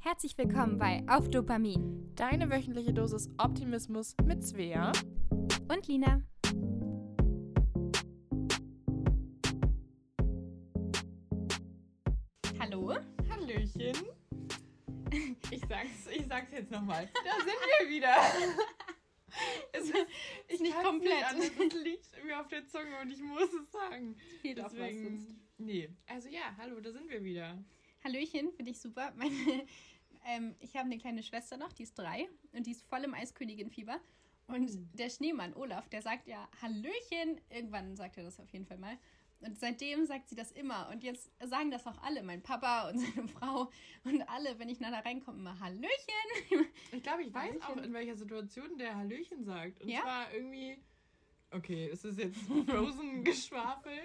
Herzlich willkommen bei Auf Dopamin Deine wöchentliche Dosis Optimismus mit Svea. und Lina. Hallo. Hallöchen. Ich sag's, ich sag's jetzt nochmal. Da sind wir wieder. Es ist, ich nicht komplett. Anders. es liegt mir auf der Zunge und ich muss es sagen. Fehlt auch was sonst. nee. Also ja, hallo, da sind wir wieder. Hallöchen, finde ich super. Meine, ähm, ich habe eine kleine Schwester noch, die ist drei und die ist voll im Eiskönigin-Fieber. Und der Schneemann Olaf, der sagt ja Hallöchen. Irgendwann sagt er das auf jeden Fall mal. Und seitdem sagt sie das immer. Und jetzt sagen das auch alle, mein Papa und seine Frau und alle, wenn ich nachher reinkomme, immer Hallöchen. Ich glaube, ich weiß auch, in welcher Situation der Hallöchen sagt. Und Ja? zwar irgendwie. Okay, es ist jetzt Frozen-Geschwafel,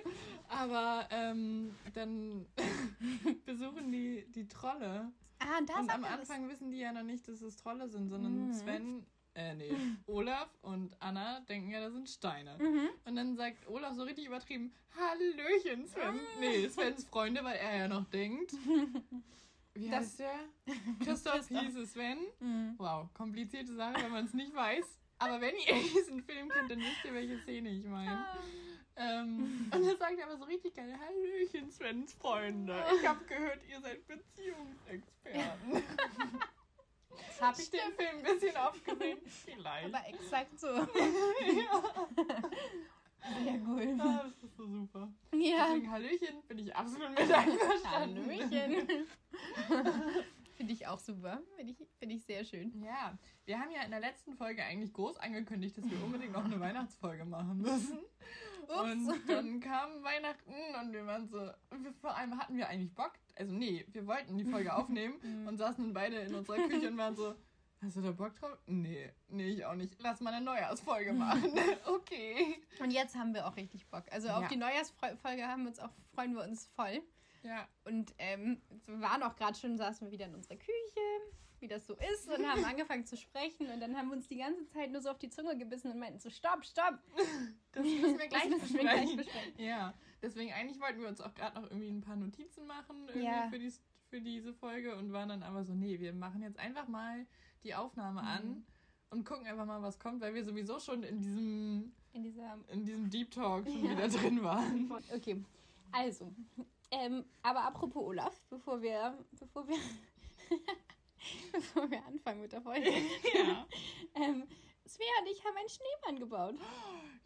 aber ähm, dann besuchen die die Trolle. Ah, da Und am er das. Anfang wissen die ja noch nicht, dass es Trolle sind, sondern Mhm. Sven, äh, nee, Olaf und Anna denken ja, das sind Steine. Mhm. Und dann sagt Olaf so richtig übertrieben, Hallöchen, Sven. Ah. Nee, Svens Freunde, weil er ja noch denkt. Wie Das- heißt der? Christoph Christoph. hieß es Sven. Mhm. Wow, komplizierte Sache, wenn man es nicht weiß. Aber wenn ihr diesen Film kennt, dann wisst ihr, welche Szene ich meine. Ähm, und dann sagt er aber so richtig geil, Hallöchen, Svens Freunde. Ich habe gehört, ihr seid Beziehungsexperten. Das habe Hab ich den Film ein bisschen aufgesehen? Vielleicht. Aber exakt so. ja. Sehr cool. Ah, das ist so super. Ja. Deswegen Hallöchen bin ich absolut mit einverstanden. Hallöchen. Finde ich auch super. Finde ich, finde ich sehr schön. Ja, wir haben ja in der letzten Folge eigentlich groß angekündigt, dass wir unbedingt noch eine Weihnachtsfolge machen müssen. Und dann kam Weihnachten und wir waren so, wir, vor allem hatten wir eigentlich Bock, also nee, wir wollten die Folge aufnehmen und saßen dann beide in unserer Küche und waren so, hast du da Bock drauf? Nee, nee, ich auch nicht. Lass mal eine Neujahrsfolge machen. okay. Und jetzt haben wir auch richtig Bock. Also auf Ja. die Neujahrsfolge haben wir uns auch, freuen wir uns voll. Ja, Und ähm, wir waren auch gerade schon, saßen wir wieder in unserer Küche, wie das so ist, und haben angefangen zu sprechen. Und dann haben wir uns die ganze Zeit nur so auf die Zunge gebissen und meinten so, stopp, stopp. das müssen wir gleich Das müssen wir gleich besprechen. Ja, deswegen eigentlich wollten wir uns auch gerade noch irgendwie ein paar Notizen machen Ja. für, die, für diese Folge und waren dann aber so, nee, wir machen jetzt einfach mal die Aufnahme Mhm. an und gucken einfach mal, was kommt, weil wir sowieso schon in diesem, In dieser in diesem Deep Talk schon Ja. wieder drin waren. Okay, also, ähm, aber apropos Olaf, bevor wir, bevor wir, bevor wir anfangen mit der Folge, ja. ähm, Svea und ich haben einen Schneemann gebaut.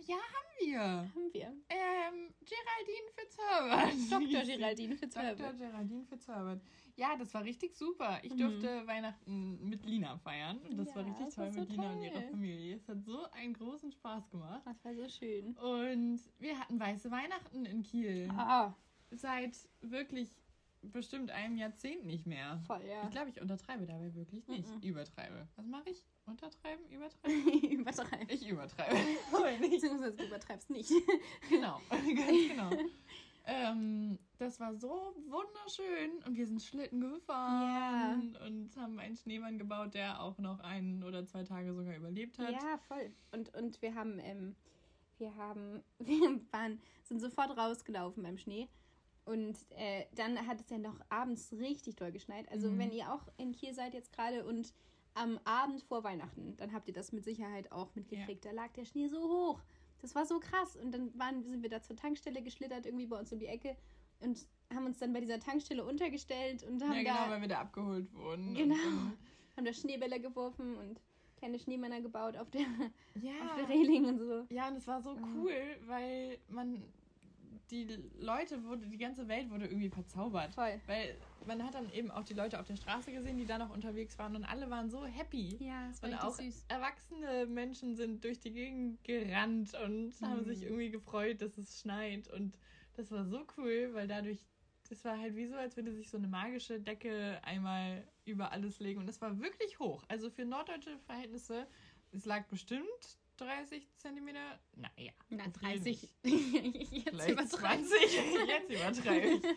ja, haben wir. Haben wir. Ähm, Geraldine Fitzherbert. Dr. Geraldine Dr. Fitzherbert. Geraldine Fitzherbert. Ja, das war richtig super. Ich durfte Weihnachten mit Lina feiern. Das Mhm. Ja, war richtig das toll war so mit Lina und toll. ihrer Familie. Es hat so einen großen Spaß gemacht. Das war so schön. Und wir hatten weiße Weihnachten in Kiel. Ah, Seit wirklich bestimmt einem Jahrzehnt nicht mehr. voll, ja. Ich glaube, ich untertreibe dabei wirklich nicht. Mhm. Übertreibe. Was mache ich? Untertreiben? Übertreiben? Übertreiben. Ich übertreibe. Beziehungsweise du übertreibst nicht. Genau, ganz genau. Ähm, das war so wunderschön und wir sind Schlitten gefahren und haben einen Schneemann gebaut, der auch noch ein oder zwei Tage sogar überlebt hat. Ja, voll. Und, und wir haben, ähm, wir haben, wir waren, sind sofort rausgelaufen beim Schnee. Und äh, dann hat es ja noch abends richtig doll geschneit. Also Mhm. wenn ihr auch in Kiel seid jetzt gerade und am Abend vor Weihnachten, dann habt ihr das mit Sicherheit auch mitgekriegt. Da lag der Schnee so hoch. Das war so krass. Und dann waren, sind wir da zur Tankstelle geschlittert, irgendwie bei uns um die Ecke. Und haben uns dann bei dieser Tankstelle untergestellt und haben Ja, genau, da weil wir da abgeholt wurden. Genau. Haben da Schneebälle geworfen und kleine Schneemänner gebaut auf der, ja. auf der Reling und so. Ja, und es war so cool, weil man die Leute wurde, die ganze Welt wurde irgendwie verzaubert. Voll. Weil man hat dann eben auch die Leute auf der Straße gesehen, die da noch unterwegs waren und alle waren so happy. Ja, es war Und auch süß. erwachsene Menschen sind durch die Gegend gerannt und haben Mhm. sich irgendwie gefreut, dass es schneit. Und das war so cool, weil dadurch, das war halt wie so, als würde sich so eine magische Decke einmal über alles legen. Und das war wirklich hoch. Also für norddeutsche Verhältnisse, es lag bestimmt 30 Zentimeter. Naja, Na, übertrieben 30. nicht. Jetzt übertreiben. 20. Jetzt übertreibe ich.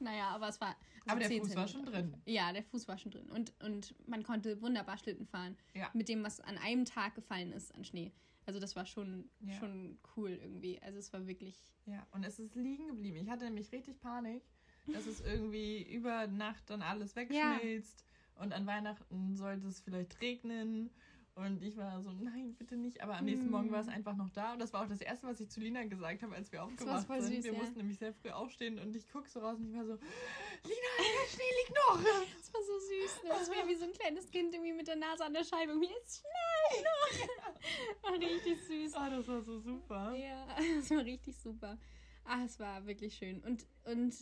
Naja, aber es war. also Aber der 10 Fuß war schon Zentimeter. drin. Ja, der Fuß war schon drin. Und, und man konnte wunderbar Schlitten fahren. Ja. Mit dem, was an einem Tag gefallen ist an Schnee. Also das war schon, Ja. schon cool irgendwie. Also es war wirklich. Ja, und es ist liegen geblieben. Ich hatte nämlich richtig Panik, dass es irgendwie über Nacht dann alles wegschmilzt Und an Weihnachten sollte es vielleicht regnen. Und ich war so, nein, bitte nicht. Aber am nächsten Morgen war es einfach noch da. Und das war auch das Erste, was ich zu Lina gesagt habe, als wir aufgewacht sind. Süß, wir ja. mussten nämlich sehr früh aufstehen und ich gucke so raus und ich war so, Lina, der Schnee liegt noch. Das war so süß. Ne? Das war wie so ein kleines Kind irgendwie mit der Nase an der Scheibe. Mir ist Schnee noch. War richtig süß. Oh, das war so super. Ja, das war richtig super. Ah, es war wirklich schön. Und, und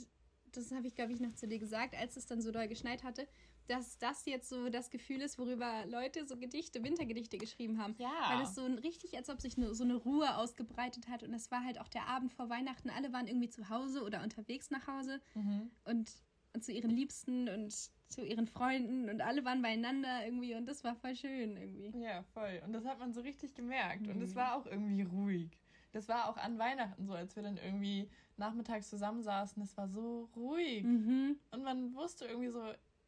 das habe ich, glaube ich, noch zu dir gesagt, als es dann so doll geschneit hatte dass das jetzt so das Gefühl ist, worüber Leute so Gedichte, Wintergedichte geschrieben haben. Ja. Weil es so ein, richtig, als ob sich eine, so eine Ruhe ausgebreitet hat. Und es war halt auch der Abend vor Weihnachten. Alle waren irgendwie zu Hause oder unterwegs nach Hause mhm. und, und zu ihren Liebsten und zu ihren Freunden und alle waren beieinander irgendwie und das war voll schön irgendwie. Ja, voll. Und das hat man so richtig gemerkt. Mhm. Und es war auch irgendwie ruhig. Das war auch an Weihnachten so, als wir dann irgendwie nachmittags zusammensaßen. Es war so ruhig. Mhm. Und man wusste irgendwie so,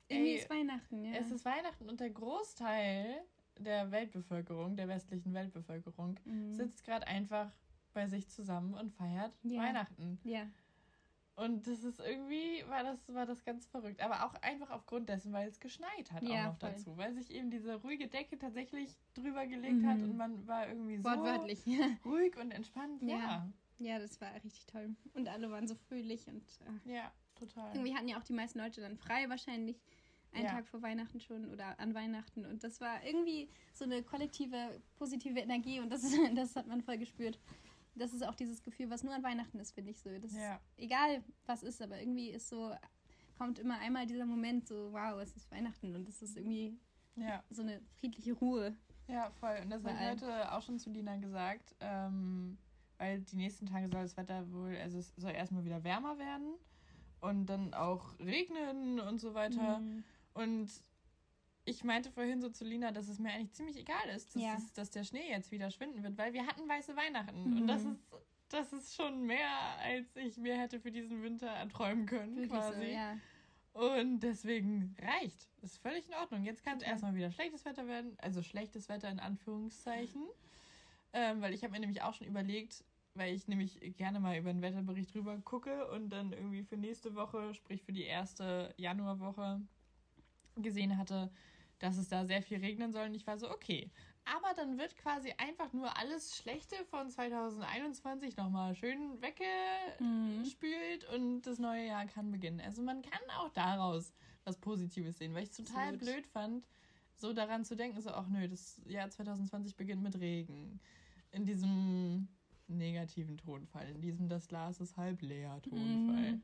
irgendwie ist Weihnachten, ja. Es ist Weihnachten und der Großteil der Weltbevölkerung, der westlichen Weltbevölkerung, mhm. sitzt gerade einfach bei sich zusammen und feiert ja. Weihnachten. Ja. Und das ist irgendwie, war das, war das ganz verrückt. Aber auch einfach aufgrund dessen, weil es geschneit hat ja, auch noch voll. dazu. Weil sich eben diese ruhige Decke tatsächlich drüber gelegt mhm. hat und man war irgendwie so Wortwörtlich, ruhig und entspannt. Ja. ja. Ja, das war richtig toll. Und alle waren so fröhlich und. Ach. Ja, total. Irgendwie hatten ja auch die meisten Leute dann frei wahrscheinlich einen ja. Tag vor Weihnachten schon oder an Weihnachten. Und das war irgendwie so eine kollektive, positive Energie und das, das hat man voll gespürt. Das ist auch dieses Gefühl, was nur an Weihnachten ist, finde ich so. Das ja. egal was ist, aber irgendwie ist so, kommt immer einmal dieser Moment so, wow, es ist Weihnachten und es ist irgendwie ja. so eine friedliche Ruhe. Ja, voll. Und das ich heute auch schon zu Lina gesagt, ähm, weil die nächsten Tage soll das Wetter wohl, also es soll erstmal wieder wärmer werden und dann auch regnen und so weiter. Mhm. Und ich meinte vorhin so zu Lina, dass es mir eigentlich ziemlich egal ist, dass, ja. es, dass der Schnee jetzt wieder schwinden wird, weil wir hatten weiße Weihnachten. Mhm. Und das ist, das ist schon mehr, als ich mir hätte für diesen Winter erträumen können, Wirklich quasi. So, ja. Und deswegen reicht. Ist völlig in Ordnung. Jetzt kann es okay. erstmal wieder schlechtes Wetter werden. Also schlechtes Wetter in Anführungszeichen. Ähm, weil ich habe mir nämlich auch schon überlegt, weil ich nämlich gerne mal über den Wetterbericht drüber gucke und dann irgendwie für nächste Woche, sprich für die erste Januarwoche, gesehen hatte, dass es da sehr viel regnen soll. Und ich war so, okay. Aber dann wird quasi einfach nur alles Schlechte von 2021 nochmal schön weggespült mhm. und das neue Jahr kann beginnen. Also man kann auch daraus was Positives sehen, weil ich es total Absolut. blöd fand, so daran zu denken, so, ach nö, das Jahr 2020 beginnt mit Regen. In diesem negativen Tonfall, in diesem das Glas ist halb leer Tonfall. Mhm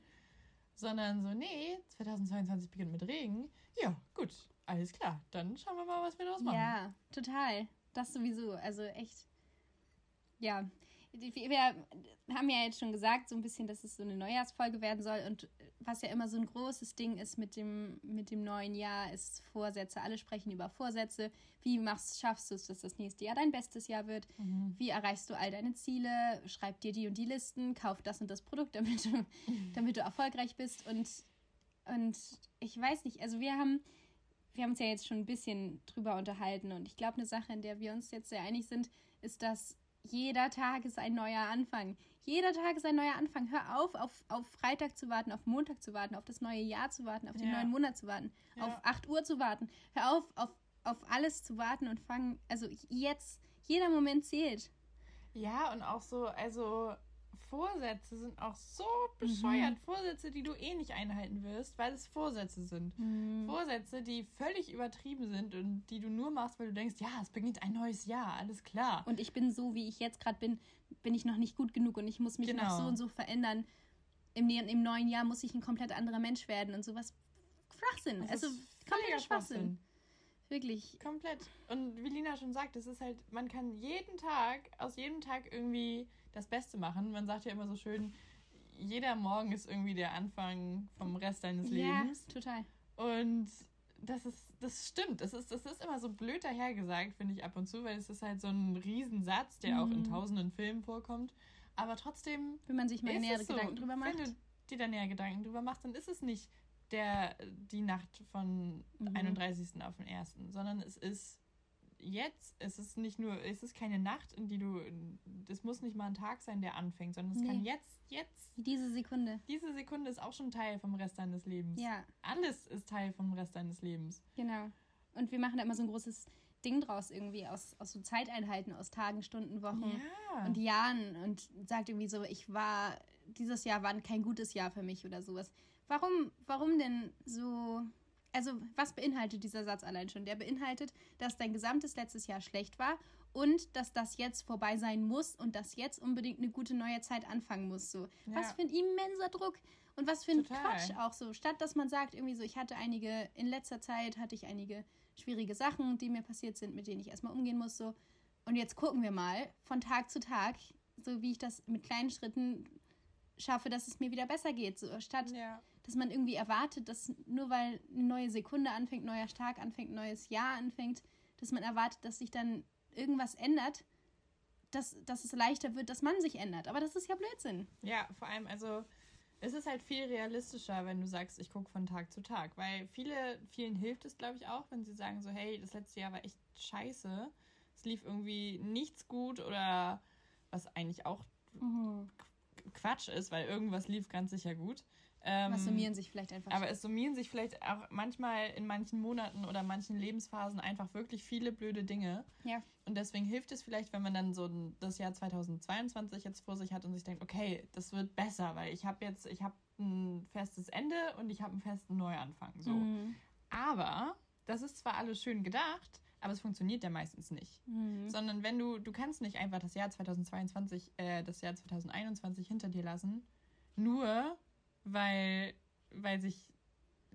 sondern so, nee, 2022 beginnt mit Regen. Ja, gut, alles klar. Dann schauen wir mal, was wir daraus machen. Ja, total. Das sowieso. Also echt, ja. Wir haben ja jetzt schon gesagt, so ein bisschen, dass es so eine Neujahrsfolge werden soll. Und was ja immer so ein großes Ding ist mit dem, mit dem neuen Jahr, ist Vorsätze. Alle sprechen über Vorsätze. Wie machst, schaffst du es, dass das nächste Jahr dein bestes Jahr wird? Mhm. Wie erreichst du all deine Ziele? Schreib dir die und die Listen, kauf das und das Produkt, damit du, mhm. damit du erfolgreich bist. Und, und ich weiß nicht, also wir haben, wir haben uns ja jetzt schon ein bisschen drüber unterhalten. Und ich glaube, eine Sache, in der wir uns jetzt sehr einig sind, ist, dass jeder Tag ist ein neuer Anfang. Jeder Tag ist ein neuer Anfang. Hör auf, auf, auf Freitag zu warten, auf Montag zu warten, auf das neue Jahr zu warten, auf den ja. neuen Monat zu warten, ja. auf 8 Uhr zu warten. Hör auf, auf, auf alles zu warten und fangen. Also jetzt, jeder Moment zählt. Ja, und auch so, also Vorsätze sind auch so bescheuert. Mhm. Vorsätze, die du eh nicht einhalten wirst, weil es Vorsätze sind. Mhm. Vorsätze, die völlig übertrieben sind und die du nur machst, weil du denkst, ja, es beginnt ein neues Jahr, alles klar. Und ich bin so, wie ich jetzt gerade bin, bin ich noch nicht gut genug und ich muss mich genau. noch so und so verändern. Im, Im neuen Jahr muss ich ein komplett anderer Mensch werden und sowas. Schwachsinn. Das also kompletter Schwachsinn. Schwachsinn. Wirklich. Komplett. Und wie Lina schon sagt, es ist halt, man kann jeden Tag, aus jedem Tag irgendwie das Beste machen. Man sagt ja immer so schön, jeder Morgen ist irgendwie der Anfang vom Rest deines Lebens. Ja, total. Und das ist, das stimmt. Das ist, das ist immer so blöd dahergesagt, finde ich ab und zu, weil es ist halt so ein Riesensatz, der mhm. auch in mhm. tausenden Filmen vorkommt. Aber trotzdem. Wenn man sich mal nähere Gedanken so, drüber macht. Wenn du dir da näher Gedanken drüber machst, dann ist es nicht der, die Nacht von mhm. 31. auf den 1., sondern es ist jetzt ist es nicht nur, es ist keine Nacht, in die du, es muss nicht mal ein Tag sein, der anfängt, sondern es Nee. kann jetzt, jetzt, Diese Sekunde. diese Sekunde ist auch schon Teil vom Rest deines Lebens. Ja, Alles ist Teil vom Rest deines Lebens. genau. Und wir machen da immer so ein großes Ding draus irgendwie aus, aus so Zeiteinheiten, aus Tagen, Stunden, Wochen Ja. und Jahren und sagt irgendwie so, ich war, dieses Jahr war kein gutes Jahr für mich oder sowas. Warum, warum denn so, also was beinhaltet dieser Satz allein schon? Der beinhaltet, dass dein gesamtes letztes Jahr schlecht war und dass das jetzt vorbei sein muss und dass jetzt unbedingt eine gute neue Zeit anfangen muss. So. Was Ja. für ein immenser Druck und was für ein Total. Quatsch auch so. Statt dass man sagt, irgendwie so, ich hatte einige, in letzter Zeit hatte ich einige schwierige Sachen, die mir passiert sind, mit denen ich erstmal umgehen muss. So. Und jetzt gucken wir mal von Tag zu Tag, so wie ich das mit kleinen Schritten schaffe, dass es mir wieder besser geht. So, statt ja. Dass man irgendwie erwartet, dass nur weil eine neue Sekunde anfängt, neuer Tag anfängt, neues Jahr anfängt, dass man erwartet, dass sich dann irgendwas ändert, dass, dass es leichter wird, dass man sich ändert. Aber das ist ja Blödsinn. Ja, vor allem, also es ist halt viel realistischer, wenn du sagst, ich gucke von Tag zu Tag. Weil viele, vielen hilft es, glaube ich, auch, wenn sie sagen so, hey, das letzte Jahr war echt scheiße. Es lief irgendwie nichts gut oder was eigentlich auch Quatsch ist, weil irgendwas lief ganz sicher gut. Ähm, Was summieren sich vielleicht einfach. aber es summieren sich vielleicht auch manchmal in manchen Monaten oder manchen Lebensphasen einfach wirklich viele blöde Dinge. Ja. Und deswegen hilft es vielleicht, wenn man dann so das Jahr 2022 jetzt vor sich hat und sich denkt, okay, das wird besser, weil ich habe jetzt, ich habe ein festes Ende und ich habe einen festen Neuanfang. So. Mhm. Aber das ist zwar alles schön gedacht, aber es funktioniert ja meistens nicht. Mhm. Sondern wenn du, du kannst nicht einfach das Jahr 2022, äh, das Jahr 2021 hinter dir lassen, nur weil, weil sich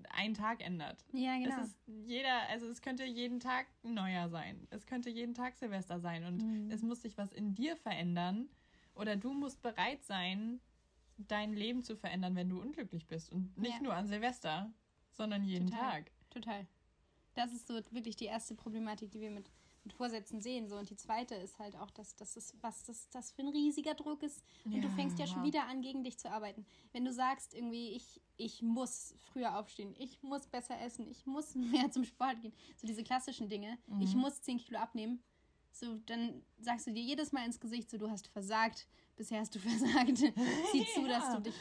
ein Tag ändert. Ja, genau. Es ist jeder, also es könnte jeden Tag ein neuer sein. Es könnte jeden Tag Silvester sein und Mhm. es muss sich was in dir verändern oder du musst bereit sein, dein Leben zu verändern, wenn du unglücklich bist und nicht Ja. nur an Silvester, sondern jeden Total. Tag. Total. Das ist so wirklich die erste Problematik, die wir mit, mit Vorsätzen sehen. So. Und die zweite ist halt auch, dass das ist, was das, das für ein riesiger Druck ist. Und du Ja. fängst ja schon wieder an, gegen dich zu arbeiten. Wenn du sagst, irgendwie, ich, ich muss früher aufstehen, ich muss besser essen, ich muss mehr zum Sport gehen, so diese klassischen Dinge, ich Mhm. muss 10 Kilo abnehmen, so dann sagst du dir jedes Mal ins Gesicht, so du hast versagt, bisher hast du versagt, sieh zu, dass Ja. du dich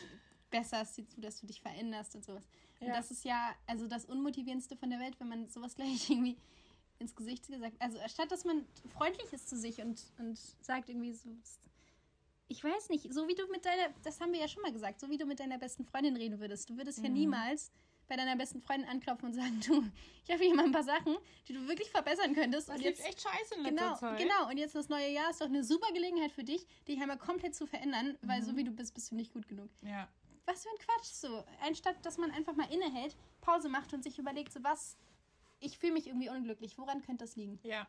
besserst, sieh zu, dass du dich veränderst und sowas. Und Ja. das ist ja also das Unmotivierendste von der Welt, wenn man sowas gleich irgendwie ins Gesicht gesagt. Also statt dass man freundlich ist zu sich und, und sagt irgendwie so, ich weiß nicht, so wie du mit deiner, das haben wir ja schon mal gesagt, so wie du mit deiner besten Freundin reden würdest. Du würdest ja Mhm. niemals bei deiner besten Freundin anklopfen und sagen, du, ich habe hier mal ein paar Sachen, die du wirklich verbessern könntest. Das und jetzt, echt scheiße in genau, Zeit. genau. Und jetzt das neue Jahr ist doch eine super Gelegenheit für dich, dich einmal komplett zu verändern, weil Mhm. so wie du bist, bist du nicht gut genug Ja. was für ein Quatsch so. Anstatt, dass man einfach mal innehält, Pause macht und sich überlegt, so was, ich fühle mich irgendwie unglücklich, woran könnte das liegen? Ja.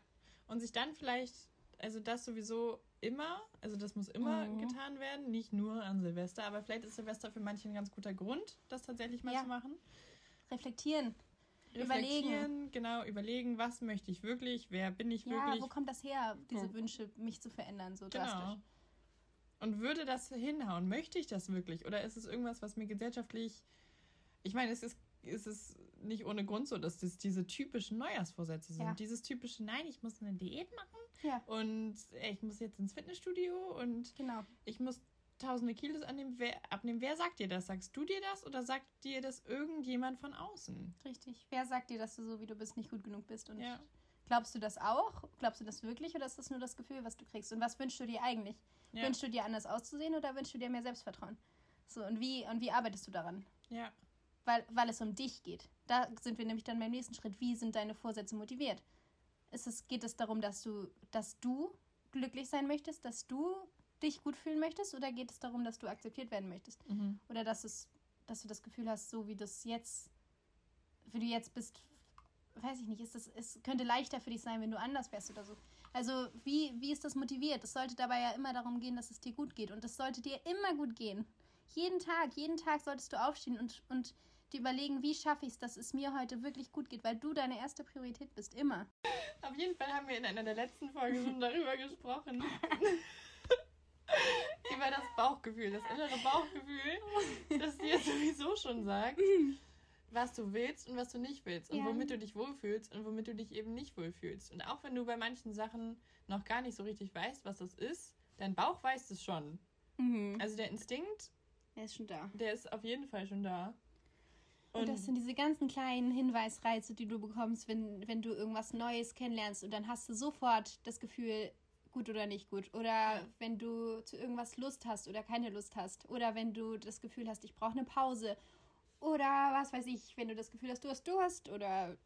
Und sich dann vielleicht, also das sowieso immer, also das muss immer Mhm. getan werden, nicht nur an Silvester, aber vielleicht ist Silvester für manche ein ganz guter Grund, das tatsächlich mal Ja. zu machen. Reflektieren. Überlegen. Reflektieren, genau, überlegen, was möchte ich wirklich, wer bin ich Ja, wirklich. wo kommt das her, diese Wo- Wünsche, mich zu verändern, so Genau. drastisch? Und würde das hinhauen? Möchte ich das wirklich? Oder ist es irgendwas, was mir gesellschaftlich. Ich meine, es ist, es ist nicht ohne Grund so, dass das diese typischen Neujahrsvorsätze sind. Ja. Dieses typische, nein, ich muss eine Diät machen Ja, und ich muss jetzt ins Fitnessstudio und genau. ich muss tausende Kilos annehmen. Wer, abnehmen. Wer sagt dir das? Sagst du dir das oder sagt dir das irgendjemand von außen? Richtig. Wer sagt dir, dass du so wie du bist nicht gut genug bist? Und Ja. glaubst du das auch? Glaubst du das wirklich oder ist das nur das Gefühl, was du kriegst? Und was wünschst du dir eigentlich? Ja. Wünschst du dir anders auszusehen oder wünschst du dir mehr Selbstvertrauen? So, und wie, und wie arbeitest du daran? ja. Weil, weil es um dich geht. Da sind wir nämlich dann beim nächsten Schritt. Wie sind deine Vorsätze motiviert? Ist es, geht es darum, dass du, dass du glücklich sein möchtest, dass du dich gut fühlen möchtest, oder geht es darum, dass du akzeptiert werden möchtest? Mhm. Oder dass es, dass du das Gefühl hast, so wie das jetzt, wie du jetzt bist, weiß ich nicht, ist das, es könnte leichter für dich sein, wenn du anders wärst oder so. Also wie, wie ist das motiviert? Es sollte dabei ja immer darum gehen, dass es dir gut geht. Und es sollte dir immer gut gehen. Jeden Tag, jeden Tag solltest du aufstehen und, und dir überlegen, wie schaffe ich es, dass es mir heute wirklich gut geht, weil du deine erste Priorität bist, immer. Auf jeden Fall haben wir in einer der letzten Folgen schon darüber gesprochen. Über das Bauchgefühl, das innere Bauchgefühl, das dir sowieso schon sagt, was du willst und was du nicht willst und Ja. womit du dich wohlfühlst und womit du dich eben nicht wohlfühlst. Und auch wenn du bei manchen Sachen noch gar nicht so richtig weißt, was das ist, dein Bauch weiß es schon. Mhm. Also der Instinkt, Er ist schon da. der ist auf jeden Fall schon da. Und, das sind diese ganzen kleinen Hinweisreize, die du bekommst, wenn, wenn du irgendwas Neues kennenlernst und dann hast du sofort das Gefühl, gut oder nicht gut. Oder wenn du zu irgendwas Lust hast oder keine Lust hast. Oder wenn du das Gefühl hast, ich brauche eine Pause. Oder was weiß ich, wenn du das Gefühl hast, du hast Durst oder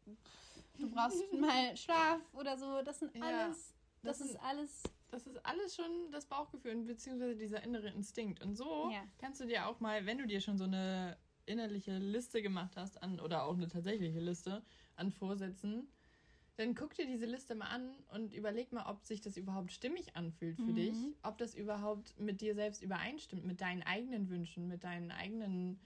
du brauchst mal Schlaf oder so. Das sind Ja, alles. Das, das ist alles. das ist alles schon das Bauchgefühl beziehungsweise dieser innere Instinkt. Und so Ja. kannst du dir auch mal, wenn du dir schon so eine innerliche Liste gemacht hast an oder auch eine tatsächliche Liste an Vorsätzen, dann guck dir diese Liste mal an und überleg mal, ob sich das überhaupt stimmig anfühlt für Mhm. dich, ob das überhaupt mit dir selbst übereinstimmt, mit deinen eigenen Wünschen, mit deinen eigenen,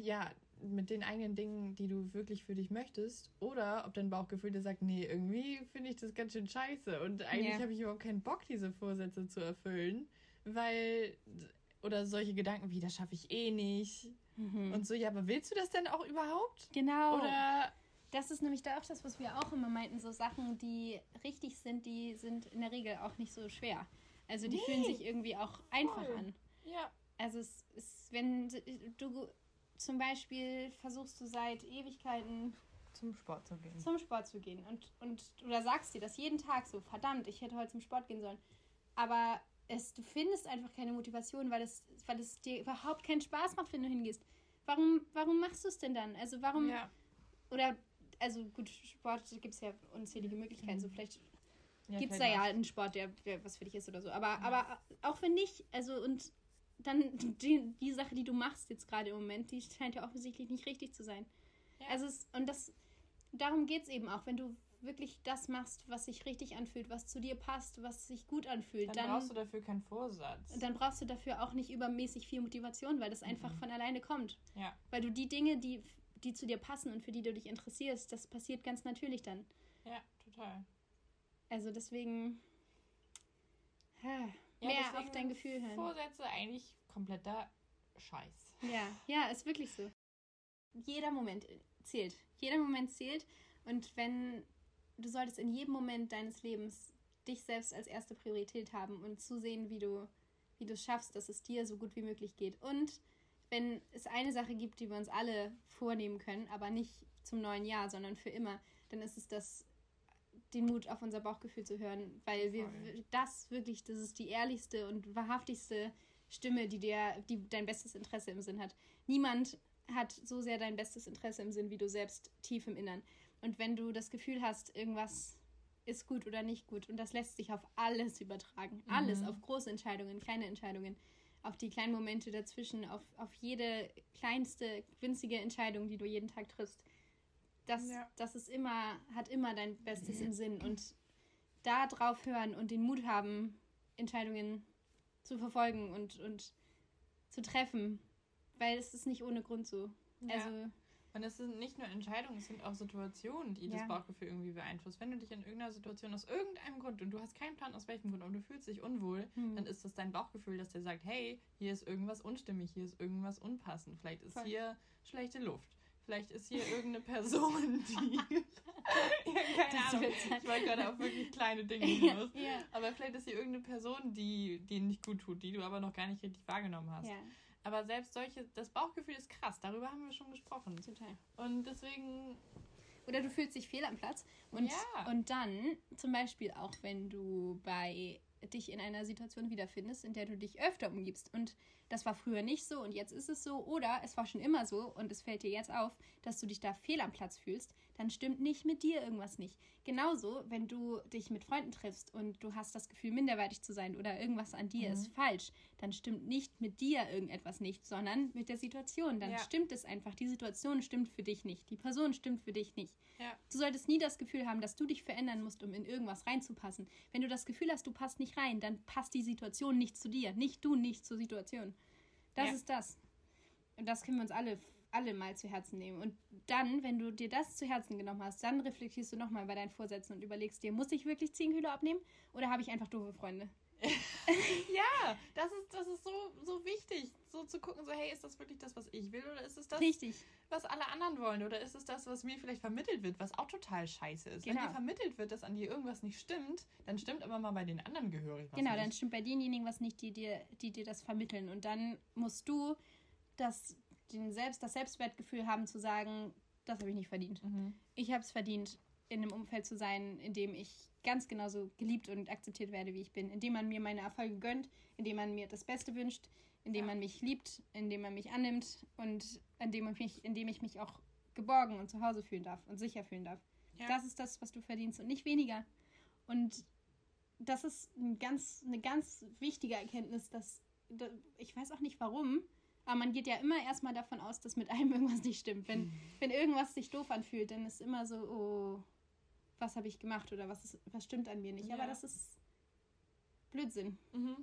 ja, mit den eigenen Dingen, die du wirklich für dich möchtest, oder ob dein Bauchgefühl dir sagt, nee, irgendwie finde ich das ganz schön scheiße und eigentlich Ja. habe ich überhaupt keinen Bock, diese Vorsätze zu erfüllen, weil oder solche Gedanken wie, das schaffe ich eh nicht Mhm. und so, ja, aber willst du das denn auch überhaupt? Genau. Oder Das ist nämlich da auch das, was wir auch immer meinten, so Sachen, die richtig sind, die sind in der Regel auch nicht so schwer. Also die Nee. fühlen sich irgendwie auch einfach Voll. an. ja, Also es ist, wenn du zum Beispiel versuchst du seit Ewigkeiten zum Sport zu gehen. zum Sport zu gehen und, und oder sagst dir das jeden Tag so, verdammt, ich hätte heute zum Sport gehen sollen. Aber es, du findest einfach keine Motivation, weil es, weil es dir überhaupt keinen Spaß macht, wenn du hingehst. Warum, warum machst du es denn dann? Also warum Ja, oder, also gut, Sport gibt es ja unzählige Möglichkeiten. So vielleicht ja gibt es da ja einen Sport, der, der was für dich ist oder so. Aber, aber auch wenn nicht, also und dann die, die Sache, die du machst jetzt gerade im Moment, die scheint ja offensichtlich nicht richtig zu sein. Ja. Also es, und das, darum geht es eben auch, wenn du wirklich das machst, was sich richtig anfühlt, was zu dir passt, was sich gut anfühlt, Dann, dann, brauchst du dafür keinen Vorsatz. dann brauchst du dafür auch nicht übermäßig viel Motivation, weil das einfach Mhm. von alleine kommt. ja, Weil du die Dinge, die, die zu dir passen und für die du dich interessierst, das passiert ganz natürlich dann. ja, total. Also deswegen ha, Ja, mehr deswegen auf dein Gefühl hören. Vorsätze eigentlich kompletter Scheiß. Ja, ja, ist wirklich so. Jeder Moment zählt. Jeder Moment zählt. Und wenn du solltest in jedem Moment deines Lebens dich selbst als erste Priorität haben und zusehen, wie du, wie du es schaffst, dass es dir so gut wie möglich geht. Und wenn es eine Sache gibt, die wir uns alle vornehmen können, aber nicht zum neuen Jahr, sondern für immer, dann ist es das, den Mut auf unser Bauchgefühl zu hören, weil wir Voll. das wirklich, das ist die ehrlichste und wahrhaftigste Stimme, die dir, die dein bestes Interesse im Sinn hat. Niemand hat so sehr dein bestes Interesse im Sinn wie du selbst tief im Innern. Und wenn du das Gefühl hast, irgendwas ist gut oder nicht gut, und das lässt sich auf alles übertragen, alles, Mhm. auf große Entscheidungen, kleine Entscheidungen, auf die kleinen Momente dazwischen, auf, auf jede kleinste, winzige Entscheidung, die du jeden Tag triffst. Das, Ja. das ist immer, hat immer dein Bestes im Sinn. Und da drauf hören und den Mut haben, Entscheidungen zu verfolgen und, und zu treffen. Weil es ist nicht ohne Grund so. Ja. Also, Und es sind nicht nur Entscheidungen, es sind auch Situationen, die Ja. das Bauchgefühl irgendwie beeinflussen. Wenn du dich in irgendeiner Situation aus irgendeinem Grund und du hast keinen Plan aus welchem Grund, aber du fühlst dich unwohl, hm. dann ist das dein Bauchgefühl, das dir sagt, hey, hier ist irgendwas unstimmig, hier ist irgendwas unpassend. Vielleicht ist Voll. hier schlechte Luft. Vielleicht ist hier irgendeine Person, die. ja, keine Das Ahnung. Ich wollte gerade auf wirklich kleine Dinge hinaus. ja, Aber vielleicht ist hier irgendeine Person, die denen nicht gut tut, die du aber noch gar nicht richtig wahrgenommen hast. ja, Aber selbst solche, das Bauchgefühl ist krass, darüber haben wir schon gesprochen. total. Und deswegen, Oder du fühlst dich fehl am Platz. Und, Ja. und dann, zum Beispiel auch wenn du bei dich in einer Situation wiederfindest, in der du dich öfter umgibst und das war früher nicht so und jetzt ist es so oder es war schon immer so und es fällt dir jetzt auf, dass du dich da fehl am Platz fühlst, dann stimmt nicht mit dir irgendwas nicht. Genauso, wenn du dich mit Freunden triffst und du hast das Gefühl, minderwertig zu sein oder irgendwas an dir Mhm. ist falsch, dann stimmt nicht mit dir irgendetwas nicht, sondern mit der Situation. Dann Ja. stimmt es einfach. Die Situation stimmt für dich nicht. Die Person stimmt für dich nicht. ja, Du solltest nie das Gefühl haben, dass du dich verändern musst, um in irgendwas reinzupassen. Wenn du das Gefühl hast, du passt nicht rein, dann passt die Situation nicht zu dir. Nicht du, nicht zur Situation. Das Ja. ist das. Und das können wir uns alle, alle mal zu Herzen nehmen. Und dann, wenn du dir das zu Herzen genommen hast, dann reflektierst du nochmal bei deinen Vorsätzen und überlegst dir, muss ich wirklich Ziegenhülle abnehmen oder habe ich einfach doofe Freunde? ja, das ist, das ist so, so wichtig, so zu gucken, so, hey, ist das wirklich das, was ich will oder ist es das, Richtig. was alle anderen wollen? Oder ist es das, was mir vielleicht vermittelt wird, was auch total scheiße ist? Genau. Wenn dir vermittelt wird, dass an dir irgendwas nicht stimmt, dann stimmt aber mal bei den anderen gehörig was Genau, nicht. dann stimmt bei denjenigen was nicht, die dir, die dir das vermitteln. Und dann musst du das, den Selbst, das Selbstwertgefühl haben zu sagen, das habe ich nicht verdient. Mhm. Ich habe es verdient, in einem Umfeld zu sein, in dem ich ganz genauso geliebt und akzeptiert werde, wie ich bin. Indem man mir meine Erfolge gönnt, indem man mir das Beste wünscht, indem ja. man mich liebt, indem man mich annimmt und indem, ich mich, indem ich mich auch geborgen und zu Hause fühlen darf und sicher fühlen darf. Ja. Das ist das, was du verdienst und nicht weniger. Und das ist ein ganz, eine ganz wichtige Erkenntnis, dass, ich weiß auch nicht warum, aber man geht ja immer erstmal davon aus, dass mit einem irgendwas nicht stimmt. Wenn, mhm. wenn irgendwas sich doof anfühlt, dann ist immer so, oh, was habe ich gemacht oder was, ist, was stimmt an mir nicht. Ja. Aber das ist Blödsinn. Mhm.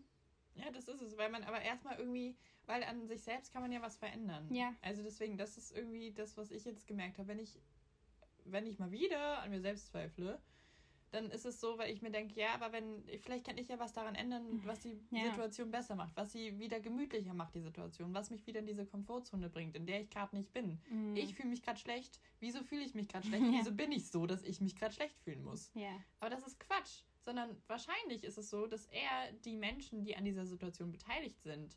Ja, das ist es, weil man aber erstmal irgendwie, weil an sich selbst kann man ja was verändern. Ja. Also deswegen, das ist irgendwie das, was ich jetzt gemerkt habe. Wenn ich, wenn ich mal wieder an mir selbst zweifle, dann ist es so, weil ich mir denke, ja, aber wenn, vielleicht kann ich ja was daran ändern, was die ja. Situation besser macht, was sie wieder gemütlicher macht, die Situation, was mich wieder in diese Komfortzone bringt, in der ich gerade nicht bin. Mhm. Ich fühle mich gerade schlecht. Wieso fühle ich mich gerade schlecht? Ja. Wieso bin ich so, dass ich mich gerade schlecht fühlen muss? Ja. Aber das ist Quatsch. Sondern wahrscheinlich ist es so, dass er die Menschen, die an dieser Situation beteiligt sind,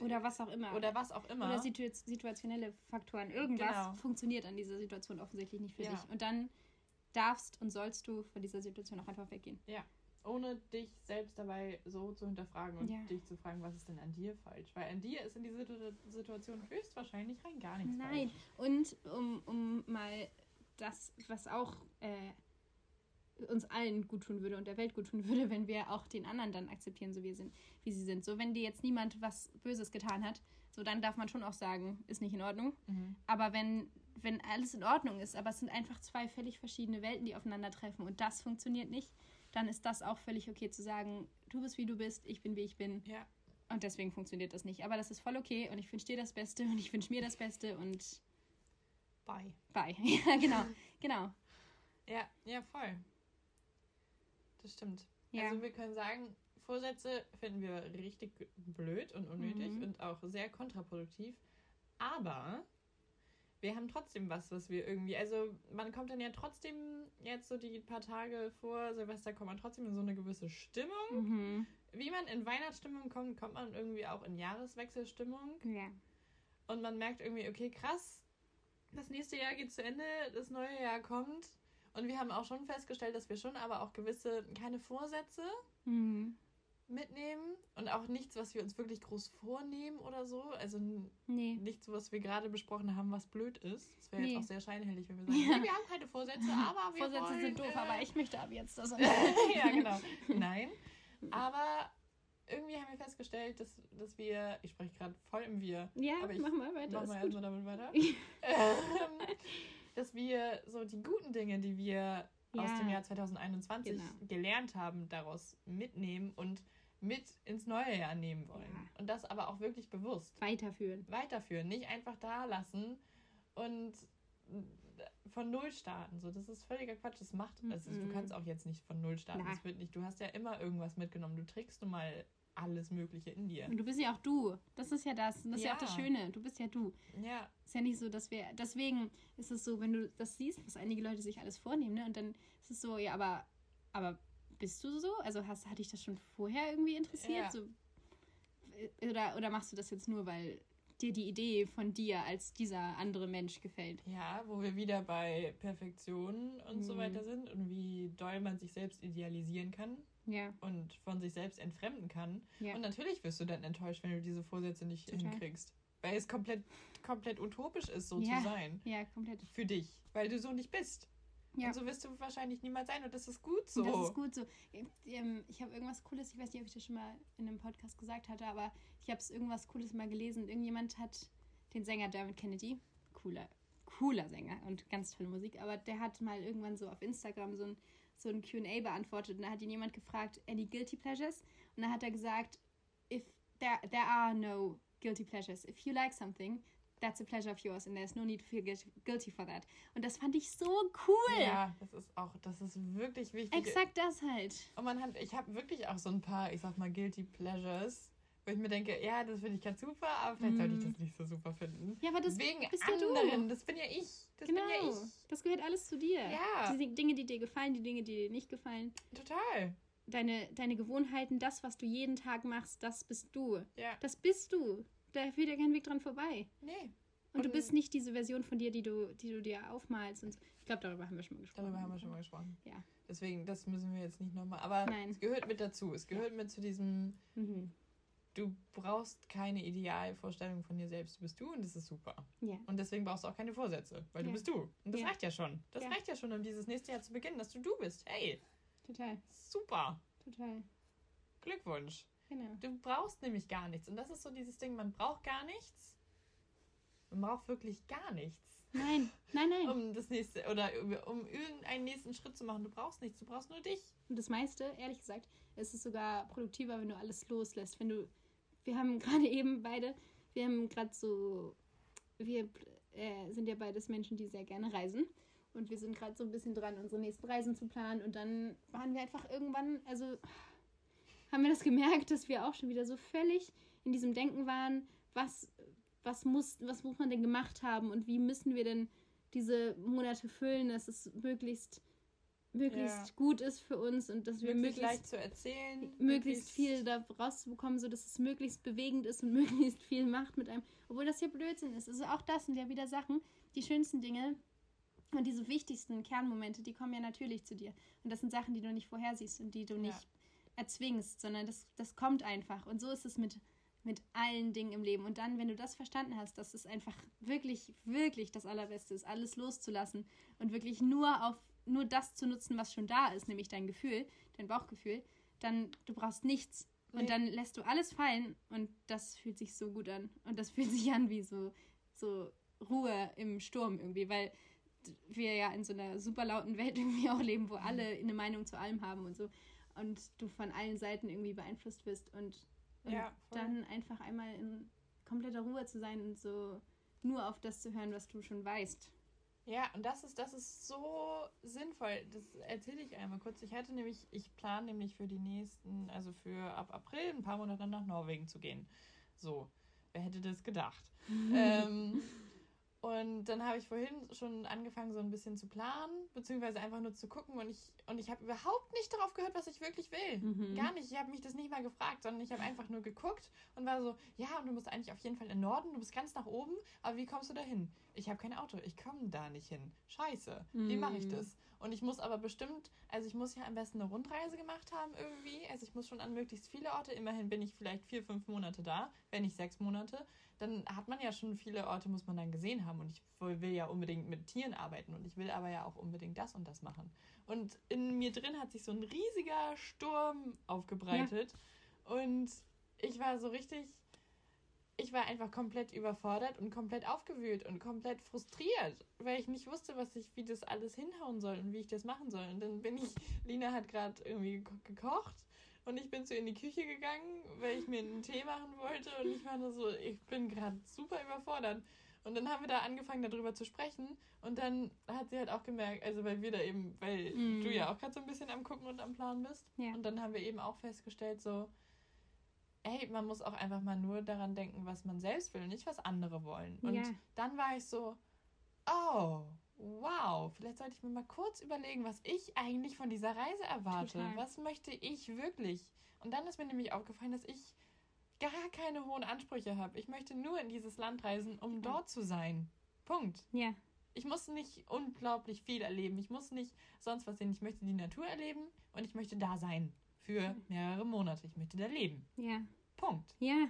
oder was auch immer. Oder was auch immer. Oder situ situationelle Faktoren. Irgendwas genau. funktioniert an dieser Situation offensichtlich nicht für dich. Und dann darfst und sollst du von dieser Situation auch einfach weggehen. Ja. Ohne dich selbst dabei so zu hinterfragen und ja. dich zu fragen, was ist denn an dir falsch? Weil an dir ist in dieser Situation höchstwahrscheinlich rein gar nichts Nein. falsch. Nein. Und um, um mal das, was auch äh, uns allen gut tun würde und der Welt gut tun würde, wenn wir auch den anderen dann akzeptieren, so wie, sind, wie sie sind. So, wenn dir jetzt niemand was Böses getan hat, so dann darf man schon auch sagen, ist nicht in Ordnung. Mhm. Aber wenn wenn alles in Ordnung ist, aber es sind einfach zwei völlig verschiedene Welten, die aufeinandertreffen und das funktioniert nicht, dann ist das auch völlig okay zu sagen, du bist wie du bist, ich bin wie ich bin. Ja. Und deswegen funktioniert das nicht. Aber das ist voll okay und ich wünsche dir das Beste und ich wünsche mir das Beste und bye. Bye. ja, genau. genau. Ja, ja, voll. Das stimmt. Ja. Also wir können sagen, Vorsätze finden wir richtig blöd und unnötig mhm. und auch sehr kontraproduktiv. Aber wir haben trotzdem was, was wir irgendwie, also man kommt dann ja trotzdem jetzt so die paar Tage vor Silvester kommt man trotzdem in so eine gewisse Stimmung. Mhm. Wie man in Weihnachtsstimmung kommt, kommt man irgendwie auch in Jahreswechselstimmung. Ja. Und man merkt irgendwie, okay, krass, das nächste Jahr geht zu Ende, das neue Jahr kommt. Und wir haben auch schon festgestellt, dass wir schon aber auch gewisse, keine Vorsätze, mhm mitnehmen und auch nichts, was wir uns wirklich groß vornehmen oder so. Also nee. nichts, was wir gerade besprochen haben, was blöd ist. Das wäre nee. jetzt auch sehr scheinheilig, wenn wir sagen, ja. nee, wir haben keine Vorsätze, aber wir Vorsätze wollen, sind doof, äh, aber ich möchte ab jetzt das. ja, genau. Nein, aber irgendwie haben wir festgestellt, dass, dass wir, ich spreche gerade voll im Wir, ja, aber ich mach mal weiter. Mach mal erstmal damit weiter. ähm, dass wir so die guten Dinge, die wir ja. aus dem Jahr 2021 genau. gelernt haben, daraus mitnehmen und mit ins neue Jahr nehmen wollen. Ja. Und das aber auch wirklich bewusst. Weiterführen. Weiterführen. Nicht einfach da lassen und von Null starten. So, das ist völliger Quatsch. Das macht, also du kannst auch jetzt nicht von Null starten. Na. Das wird nicht. Du hast ja immer irgendwas mitgenommen. Du trägst nun mal alles Mögliche in dir. Und du bist ja auch du. Das ist ja das. Und das ja. ist ja auch das Schöne. Du bist ja du. Ja. Ist ja nicht so, dass wir. Deswegen ist es so, wenn du das siehst, was einige Leute sich alles vornehmen, ne? Und dann ist es so, ja, aber, aber bist du so? Also hast, hat dich das schon vorher irgendwie interessiert? Ja. So, oder, oder machst du das jetzt nur, weil dir die Idee von dir als dieser andere Mensch gefällt? Ja, wo wir wieder bei Perfektion und mhm. so weiter sind und wie doll man sich selbst idealisieren kann. Ja. Und von sich selbst entfremden kann. Ja. Und natürlich wirst du dann enttäuscht, wenn du diese Vorsätze nicht Total. hinkriegst. Weil es komplett, komplett utopisch ist, so ja. zu sein. Ja, komplett. Für dich. Weil du so nicht bist. Ja. Und so wirst du wahrscheinlich niemals sein und das ist gut so. Das ist gut so. Ähm, ich habe irgendwas Cooles, ich weiß nicht, ob ich das schon mal in einem Podcast gesagt hatte, aber ich habe es irgendwas Cooles mal gelesen. Irgendjemand hat den Sänger Dermot Kennedy, cooler, cooler Sänger und ganz tolle Musik, aber der hat mal irgendwann so auf Instagram so ein, so ein QA beantwortet und da hat ihn jemand gefragt, any guilty pleasures? Und da hat er gesagt, if there, there are no guilty pleasures. If you like something, that's a pleasure of yours and there's no need to feel guilty for that. Und das fand ich so cool. Ja, das ist auch, das ist wirklich wichtig. Exakt das halt. Und man hat, ich habe wirklich auch so ein paar, ich sag mal, guilty pleasures, Wo ich mir denke, ja, das finde ich ganz super, aber vielleicht sollte ich das nicht so super finden. Ja, aber das Wegen bist ja anderen. du. Das bin ja ich. Das genau. bin ja ich. Das gehört alles zu dir. Ja. Die Dinge, die dir gefallen, die Dinge, die dir nicht gefallen. Total. Deine, deine Gewohnheiten, das, was du jeden Tag machst, das bist du. Ja. Das bist du. Da führt ja kein Weg dran vorbei. Nee. Und, du Und- bist nicht diese Version von dir, die du, die du dir aufmalst. Und so. Ich glaube, darüber haben wir schon mal gesprochen. Darüber haben wir schon mal gesprochen. Ja. Deswegen, das müssen wir jetzt nicht nochmal. Aber Nein. es gehört mit dazu. Es gehört mit zu diesem, Mhm. du brauchst keine Idealvorstellung von dir selbst. Du bist du und das ist super. Ja. Und deswegen brauchst du auch keine Vorsätze, weil du Ja. bist du. Und das Ja. reicht ja schon. Das Ja. reicht ja schon, um dieses nächste Jahr zu beginnen, dass du du bist. Hey, Total. super. Total. Glückwunsch. Genau. Du brauchst nämlich gar nichts. Und das ist so dieses Ding, man braucht gar nichts. Man braucht wirklich gar nichts. Nein, nein, nein. Um das nächste oder um irgendeinen nächsten Schritt zu machen. Du brauchst nichts, du brauchst nur dich. Und das meiste, ehrlich gesagt, ist es sogar produktiver, wenn du alles loslässt. Wenn du, wir haben gerade eben beide, wir haben gerade so, wir äh, sind ja beides Menschen, die sehr gerne reisen. Und wir sind gerade so ein bisschen dran, unsere nächsten Reisen zu planen. Und dann waren wir einfach irgendwann, also haben wir das gemerkt, dass wir auch schon wieder so völlig in diesem Denken waren, was, was, muss, was muss man denn gemacht haben und wie müssen wir denn diese Monate füllen, dass es möglichst, möglichst Ja. gut ist für uns und dass wir Möglichst möglichst leicht zu erzählen. möglichst viel da rauszubekommen, so dass es möglichst bewegend ist und möglichst viel macht mit einem. Obwohl das ja Blödsinn ist. Also auch das sind ja wieder Sachen, die schönsten Dinge und diese wichtigsten Kernmomente, die kommen ja natürlich zu dir. Und das sind Sachen, die du nicht vorhersiehst und die du Ja. nicht erzwingst, sondern das, das kommt einfach. Und so ist es mit, mit allen Dingen im Leben. Und dann, wenn du das verstanden hast, dass es einfach wirklich, wirklich das Allerbeste ist, alles loszulassen und wirklich nur auf nur das zu nutzen, was schon da ist, nämlich dein Gefühl, dein Bauchgefühl, dann du brauchst nichts. Und Nee. dann lässt du alles fallen und das fühlt sich so gut an. Und das fühlt sich an wie so, so Ruhe im Sturm irgendwie, weil wir ja in so einer super lauten Welt irgendwie auch leben, wo alle eine Meinung zu allem haben und so. Und du von allen Seiten irgendwie beeinflusst wirst und, und Ja, dann einfach einmal in kompletter Ruhe zu sein und so nur auf das zu hören, was du schon weißt. Ja, und das ist, das ist so sinnvoll. Das erzähle ich einmal kurz. Ich hatte nämlich, ich plane nämlich für die nächsten, also für ab April ein paar Monate nach Norwegen zu gehen. So, wer hätte das gedacht? ähm, und dann habe ich vorhin schon angefangen, so ein bisschen zu planen, beziehungsweise einfach nur zu gucken. Und ich, und ich habe überhaupt nicht darauf gehört, was ich wirklich will. Mhm. Gar nicht. Ich habe mich das nicht mal gefragt, sondern ich habe einfach nur geguckt und war so, ja, und du musst eigentlich auf jeden Fall in den Norden, du bist ganz nach oben, aber wie kommst du da hin? Ich habe kein Auto, ich komme da nicht hin. Scheiße. Wie mache ich Mhm. das? Und ich muss aber bestimmt, also ich muss ja am besten eine Rundreise gemacht haben irgendwie. Also ich muss schon an möglichst viele Orte. Immerhin bin ich vielleicht vier, fünf Monate da, wenn nicht sechs Monate. Dann hat man ja schon viele Orte, muss man dann gesehen haben. Und ich will ja unbedingt mit Tieren arbeiten und ich will aber ja auch unbedingt das und das machen. Und in mir drin hat sich so ein riesiger Sturm aufgebreitet. Und ich war so richtig, ich war einfach komplett überfordert und komplett aufgewühlt und komplett frustriert, weil ich nicht wusste, was ich, wie das alles hinhauen soll und wie ich das machen soll. Und dann bin ich, Lina hat gerade irgendwie geko- gekocht und ich bin zu ihr in die Küche gegangen, weil ich mir einen Tee machen wollte und ich war nur so, ich bin gerade super überfordert. Und dann haben wir da angefangen, darüber zu sprechen. Und dann hat sie halt auch gemerkt, also weil wir da eben, weil Mm. du ja auch gerade so ein bisschen am Gucken und am Planen bist. Ja. Und dann haben wir eben auch festgestellt, so, ey, man muss auch einfach mal nur daran denken, was man selbst will und nicht, was andere wollen. Und Ja. dann war ich so, oh, wow, vielleicht sollte ich mir mal kurz überlegen, was ich eigentlich von dieser Reise erwarte. Total. Was möchte ich wirklich? Und dann ist mir nämlich aufgefallen, dass ich gar keine hohen Ansprüche habe. Ich möchte nur in dieses Land reisen, um dort zu sein. Punkt. Ja, Ich muss nicht unglaublich viel erleben. Ich muss nicht sonst was sehen. Ich möchte die Natur erleben und ich möchte da sein. Für mehrere Monate. Ich möchte da leben. ja, Punkt. ja.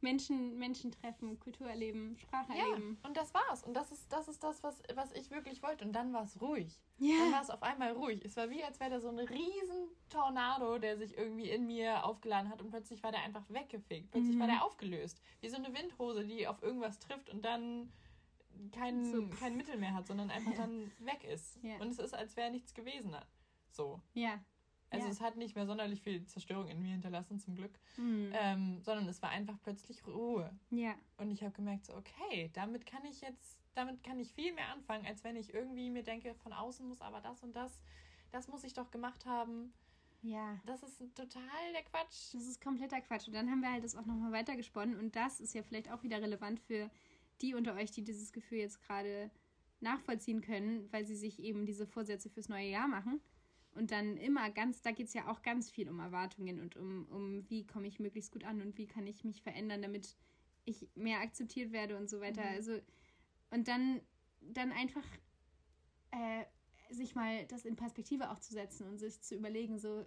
Menschen, Menschen treffen, Kultur erleben, Sprache Ja, erleben. und das war's. Und das ist das, ist das was, was ich wirklich wollte. Und dann war es ruhig. Dann Ja. war es auf einmal ruhig. Es war wie, als wäre da so ein riesen Tornado, der sich irgendwie in mir aufgeladen hat und plötzlich war der einfach weggefegt. Plötzlich Mhm. war der aufgelöst. Wie so eine Windhose, die auf irgendwas trifft und dann kein, So. kein Mittel mehr hat, sondern einfach dann weg ist. Ja. Und es ist, als wäre nichts gewesen. So. Ja. Also Ja. es hat nicht mehr sonderlich viel Zerstörung in mir hinterlassen, zum Glück. Mhm. Ähm, sondern es war einfach plötzlich Ruhe. Ja. Und ich habe gemerkt, so, okay, damit kann ich jetzt, damit kann ich viel mehr anfangen, als wenn ich irgendwie mir denke, von außen muss aber das und das, das muss ich doch gemacht haben. Ja. Das ist total der Quatsch. Das ist kompletter Quatsch. Und dann haben wir halt das auch nochmal weitergesponnen. Und das ist ja vielleicht auch wieder relevant für die unter euch, die dieses Gefühl jetzt gerade nachvollziehen können, weil sie sich eben diese Vorsätze fürs neue Jahr machen. Und dann immer ganz, da geht es ja auch ganz viel um Erwartungen und um, um wie komme ich möglichst gut an und wie kann ich mich verändern, damit ich mehr akzeptiert werde und so weiter. Mhm. Also, und dann, dann einfach äh, sich mal das in Perspektive auch zu setzen und sich zu überlegen, so,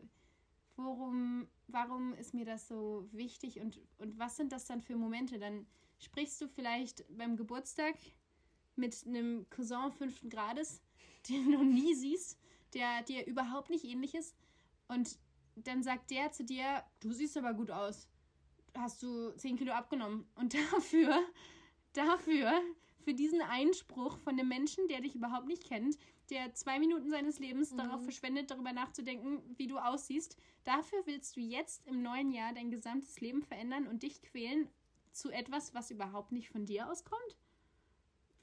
worum, warum ist mir das so wichtig und, und was sind das dann für Momente? Dann sprichst du vielleicht beim Geburtstag mit einem Cousin fünften Grades, den du nie siehst, der dir überhaupt nicht ähnlich ist. Und dann sagt der zu dir, du siehst aber gut aus. Hast du 10 Kilo abgenommen. Und dafür, dafür, für diesen Einspruch von einem Menschen, der dich überhaupt nicht kennt, der zwei Minuten seines Lebens Mhm. darauf verschwendet, darüber nachzudenken, wie du aussiehst, dafür willst du jetzt im neuen Jahr dein gesamtes Leben verändern und dich quälen zu etwas, was überhaupt nicht von dir auskommt?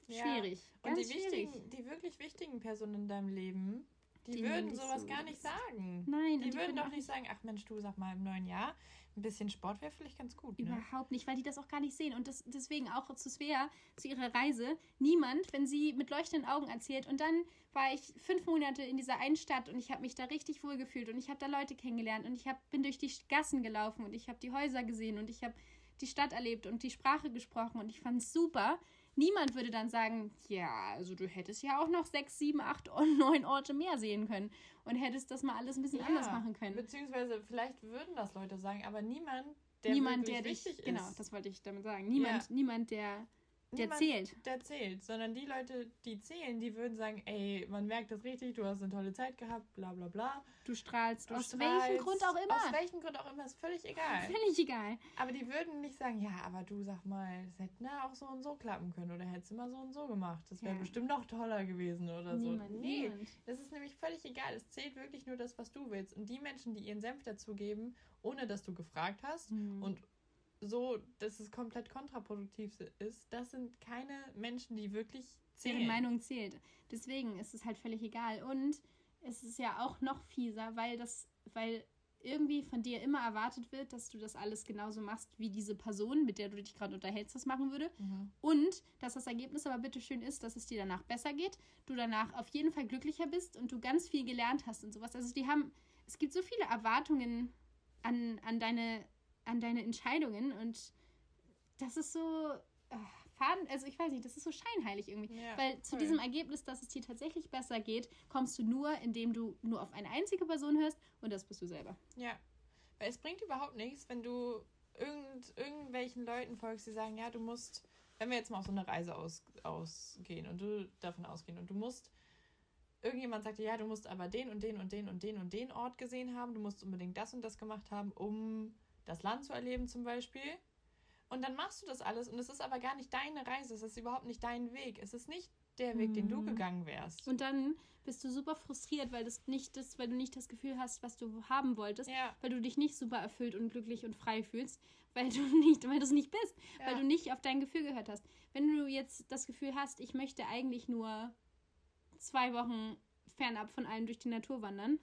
Ja. Schwierig. Und Ganz die schwierig. wichtigen, die wirklich wichtigen Personen in deinem Leben, die, Die würden sowas so gar nicht sagen. Nein, Die und würden doch auch nicht sagen, ach Mensch, du sag mal im neuen Jahr, ein bisschen Sport wäre vielleicht ganz gut. Ne? Überhaupt nicht, weil die das auch gar nicht sehen. Und das, deswegen auch zu Svea, zu ihrer Reise, niemand, wenn sie mit leuchtenden Augen erzählt. Und dann war ich fünf Monate in dieser einen Stadt und ich habe mich da richtig wohl gefühlt und ich habe da Leute kennengelernt und ich hab, bin durch die Gassen gelaufen und ich habe die Häuser gesehen und ich habe die Stadt erlebt und die Sprache gesprochen und ich fand es super. Niemand würde dann sagen, ja, also du hättest ja auch noch sechs, sieben, acht und neun Orte mehr sehen können und hättest das mal alles ein bisschen Ja, anders machen können. Beziehungsweise vielleicht würden das Leute sagen, aber niemand, der niemand, der dich, genau, ist. das wollte ich damit sagen. Niemand, Ja. niemand, der, der zählt. Der zählt, sondern die Leute, die zählen, die würden sagen, ey, man merkt das richtig, du hast eine tolle Zeit gehabt, bla bla bla. Du strahlst Du aus strahlst, welchem Grund auch immer. Aus welchem Grund auch immer, ist völlig egal. Völlig egal. Aber die würden nicht sagen, ja, aber du sag mal, es hätte ne, auch so und so klappen können oder hättest du mal so und so gemacht. Das wäre Ja. bestimmt noch toller gewesen oder so. Niemand, nee, niemand. das ist nämlich völlig egal. Es zählt wirklich nur das, was du willst. Und die Menschen, die ihren Senf dazugeben, ohne dass du gefragt hast Hm. und so, dass es komplett kontraproduktiv ist, das sind keine Menschen, die wirklich zählen. Deren Meinung zählt. Deswegen ist es halt völlig egal. Und es ist ja auch noch fieser, weil das, weil irgendwie von dir immer erwartet wird, dass du das alles genauso machst, wie diese Person, mit der du dich gerade unterhältst, das machen würde. Mhm. Und dass das Ergebnis aber bitte schön ist, dass es dir danach besser geht, du danach auf jeden Fall glücklicher bist und du ganz viel gelernt hast und sowas. Also die haben, es gibt so viele Erwartungen an, an, deine, an deine Entscheidungen und das ist so äh, faden, also ich weiß nicht, das ist so scheinheilig irgendwie. Ja, Weil zu voll. diesem Ergebnis, dass es dir tatsächlich besser geht, kommst du nur, indem du nur auf eine einzige Person hörst und das bist du selber. Ja. Weil es bringt überhaupt nichts, wenn du irgend, irgendwelchen Leuten folgst, die sagen, ja, du musst, wenn wir jetzt mal auf so eine Reise aus, ausgehen und du davon ausgehen und du musst, irgendjemand sagt dir, ja, du musst aber den und den und den und den und den Ort gesehen haben, du musst unbedingt das und das gemacht haben, um das Land zu erleben zum Beispiel. Und dann machst du das alles und es ist aber gar nicht deine Reise, es ist überhaupt nicht dein Weg, es ist nicht der Weg, den du Mhm. gegangen wärst. Und dann bist du super frustriert, weil das nicht das, weil du nicht das Gefühl hast, was du haben wolltest, Ja, weil du dich nicht super erfüllt und glücklich und frei fühlst, weil du nicht, weil du es nicht bist, weil ja. du nicht auf dein Gefühl gehört hast. Wenn du jetzt das Gefühl hast, ich möchte eigentlich nur zwei Wochen fernab von allem durch die Natur wandern,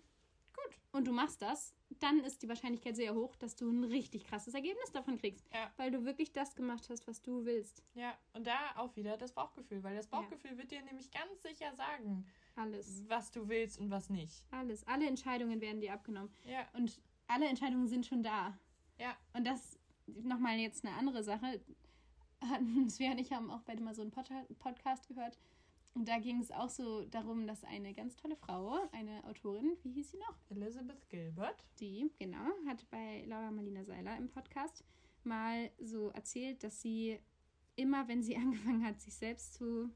Gut. und du machst das, dann ist die Wahrscheinlichkeit sehr hoch, dass du ein richtig krasses Ergebnis davon kriegst, Ja. weil du wirklich das gemacht hast, was du willst. Ja, und da auch wieder das Bauchgefühl, weil das Ja. Bauchgefühl wird dir nämlich ganz sicher sagen, Alles. was du willst und was nicht. Alles. Alle Entscheidungen werden dir abgenommen. Ja, Und alle Entscheidungen sind schon da. ja, Und das nochmal jetzt eine andere Sache. Svea und ich haben auch beide mal so einen Pod Podcast gehört. Und da ging es auch so darum, dass eine ganz tolle Frau, eine Autorin, wie hieß sie noch? Elizabeth Gilbert. Die, genau, hat bei Laura Marlina Seiler im Podcast mal so erzählt, dass sie immer, wenn sie angefangen hat, sich selbst zu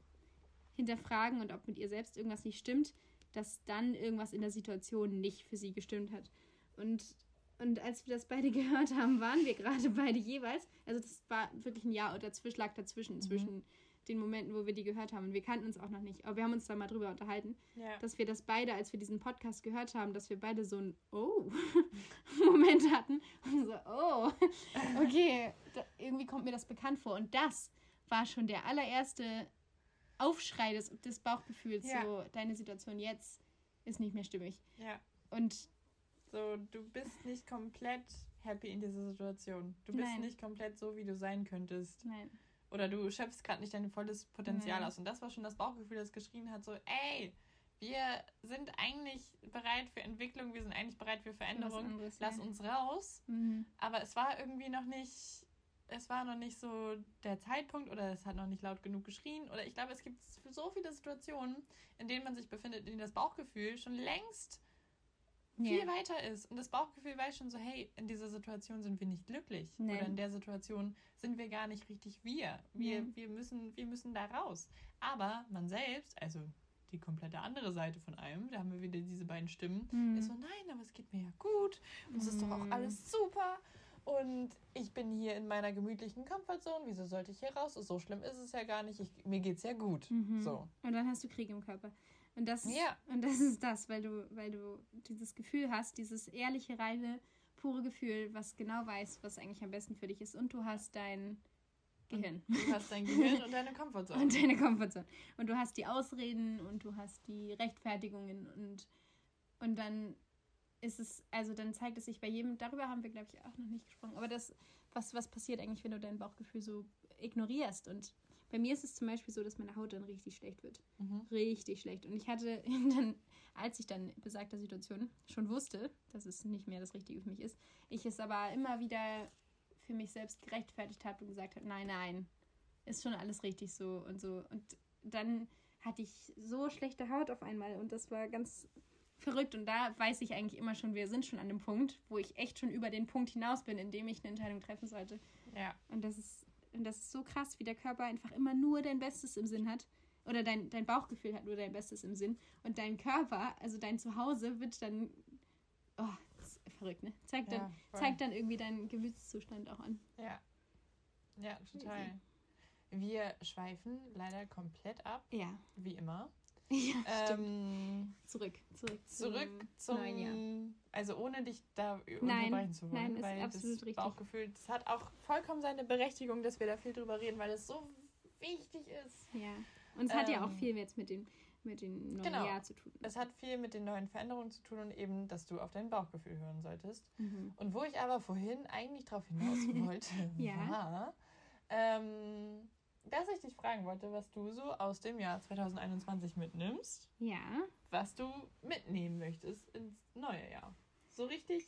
hinterfragen und ob mit ihr selbst irgendwas nicht stimmt, dass dann irgendwas in der Situation nicht für sie gestimmt hat. Und, und als wir das beide gehört haben, waren wir gerade beide jeweils, also das war wirklich ein Jahr dazwischen, lag dazwischen, Mhm. zwischen den Momenten, wo wir die gehört haben. Und wir kannten uns auch noch nicht, aber wir haben uns da mal drüber unterhalten Ja. dass wir das beide, als wir diesen Podcast gehört haben, dass wir beide so ein Oh Moment hatten und so Oh okay, da, irgendwie kommt mir das bekannt vor und das war schon der allererste Aufschrei des, des Bauchgefühls, Ja. so deine Situation jetzt ist nicht mehr stimmig ja. und So, du bist nicht komplett happy in dieser Situation. Du bist Nein. nicht komplett so, wie du sein könntest. Nein. Oder du schöpfst gerade nicht dein volles Potenzial Nein. aus. Und das war schon das Bauchgefühl, das geschrien hat, so, ey, wir sind eigentlich bereit für Entwicklung, wir sind eigentlich bereit für Veränderung. anderes, Lass ja. uns raus. Mhm. Aber es war irgendwie noch nicht, es war noch nicht so der Zeitpunkt oder es hat noch nicht laut genug geschrien. Oder ich glaube, es gibt so viele Situationen, in denen man sich befindet, in denen das Bauchgefühl schon längst viel Ja. weiter ist. Und das Bauchgefühl weiß schon so, hey, in dieser Situation sind wir nicht glücklich. Nee. Oder in der Situation sind wir gar nicht richtig wir. Wir, Nee. wir, müssen, wir müssen da raus. Aber man selbst, also die komplette andere Seite von einem, da haben wir wieder diese beiden Stimmen, Mhm. ist so, nein, aber es geht mir ja gut. Und es ist doch auch Mhm. alles super. Und ich bin hier in meiner gemütlichen Comfortzone. Wieso sollte ich hier raus? So schlimm ist es ja gar nicht. Ich, mir geht's ja gut. Mhm. So. Und dann hast du Krieg im Körper. Und das, ist, Ja. und das ist das, weil du, weil du dieses Gefühl hast, dieses ehrliche, reine, pure Gefühl, was genau weiß, was eigentlich am besten für dich ist. Und du hast dein Gehirn. Du hast dein Gehirn und deine Comfortzone. Und deine Komfortzone. Und du hast die Ausreden und du hast die Rechtfertigungen und, und dann ist es, also dann zeigt es sich bei jedem, darüber haben wir, glaube ich, auch noch nicht gesprochen, aber das, was, was passiert eigentlich, wenn du dein Bauchgefühl so ignorierst? Und bei mir ist es zum Beispiel so, dass meine Haut dann richtig schlecht wird. Mhm. Richtig schlecht. Und ich hatte dann, als ich dann in besagter Situation schon wusste, dass es nicht mehr das Richtige für mich ist, ich es aber immer wieder für mich selbst gerechtfertigt habe und gesagt habe, nein, nein, ist schon alles richtig so und so. Und dann hatte ich so schlechte Haut auf einmal und das war ganz verrückt. Und da weiß ich eigentlich immer schon, wir sind schon an dem Punkt, wo ich echt schon über den Punkt hinaus bin, in dem ich eine Entscheidung treffen sollte. Ja. Und das ist, und das ist so krass, wie der Körper einfach immer nur dein Bestes im Sinn hat. Oder dein, dein Bauchgefühl hat nur dein Bestes im Sinn. Und dein Körper, also dein Zuhause, wird dann. Oh, das ist verrückt, ne? Zeigt, Ja, dann, voll. zeigt dann irgendwie deinen Gemütszustand auch an. Ja. Ja, total. Wir schweifen leider komplett ab, Ja. wie immer. Ja. Ähm, Zurück, zurück. zurück zum zum. neuen Jahr. Also ohne dich da unterbrechen zu wollen, nein, ist weil absolut das richtig. Bauchgefühl, das hat auch vollkommen seine Berechtigung, dass wir da viel drüber reden, weil es so wichtig ist. Ja. Und es hat ja auch Ähm, viel jetzt mit dem, mit dem neuen genau. Jahr zu tun. Es hat viel mit den neuen Veränderungen zu tun und eben, dass du auf dein Bauchgefühl hören solltest. Mhm. Und wo ich aber vorhin eigentlich drauf hinaus wollte, Ja. war, ähm, dass ich dich fragen wollte, was du so aus dem Jahr 2021 mitnimmst, Ja. was du mitnehmen möchtest ins neue Jahr. So richtig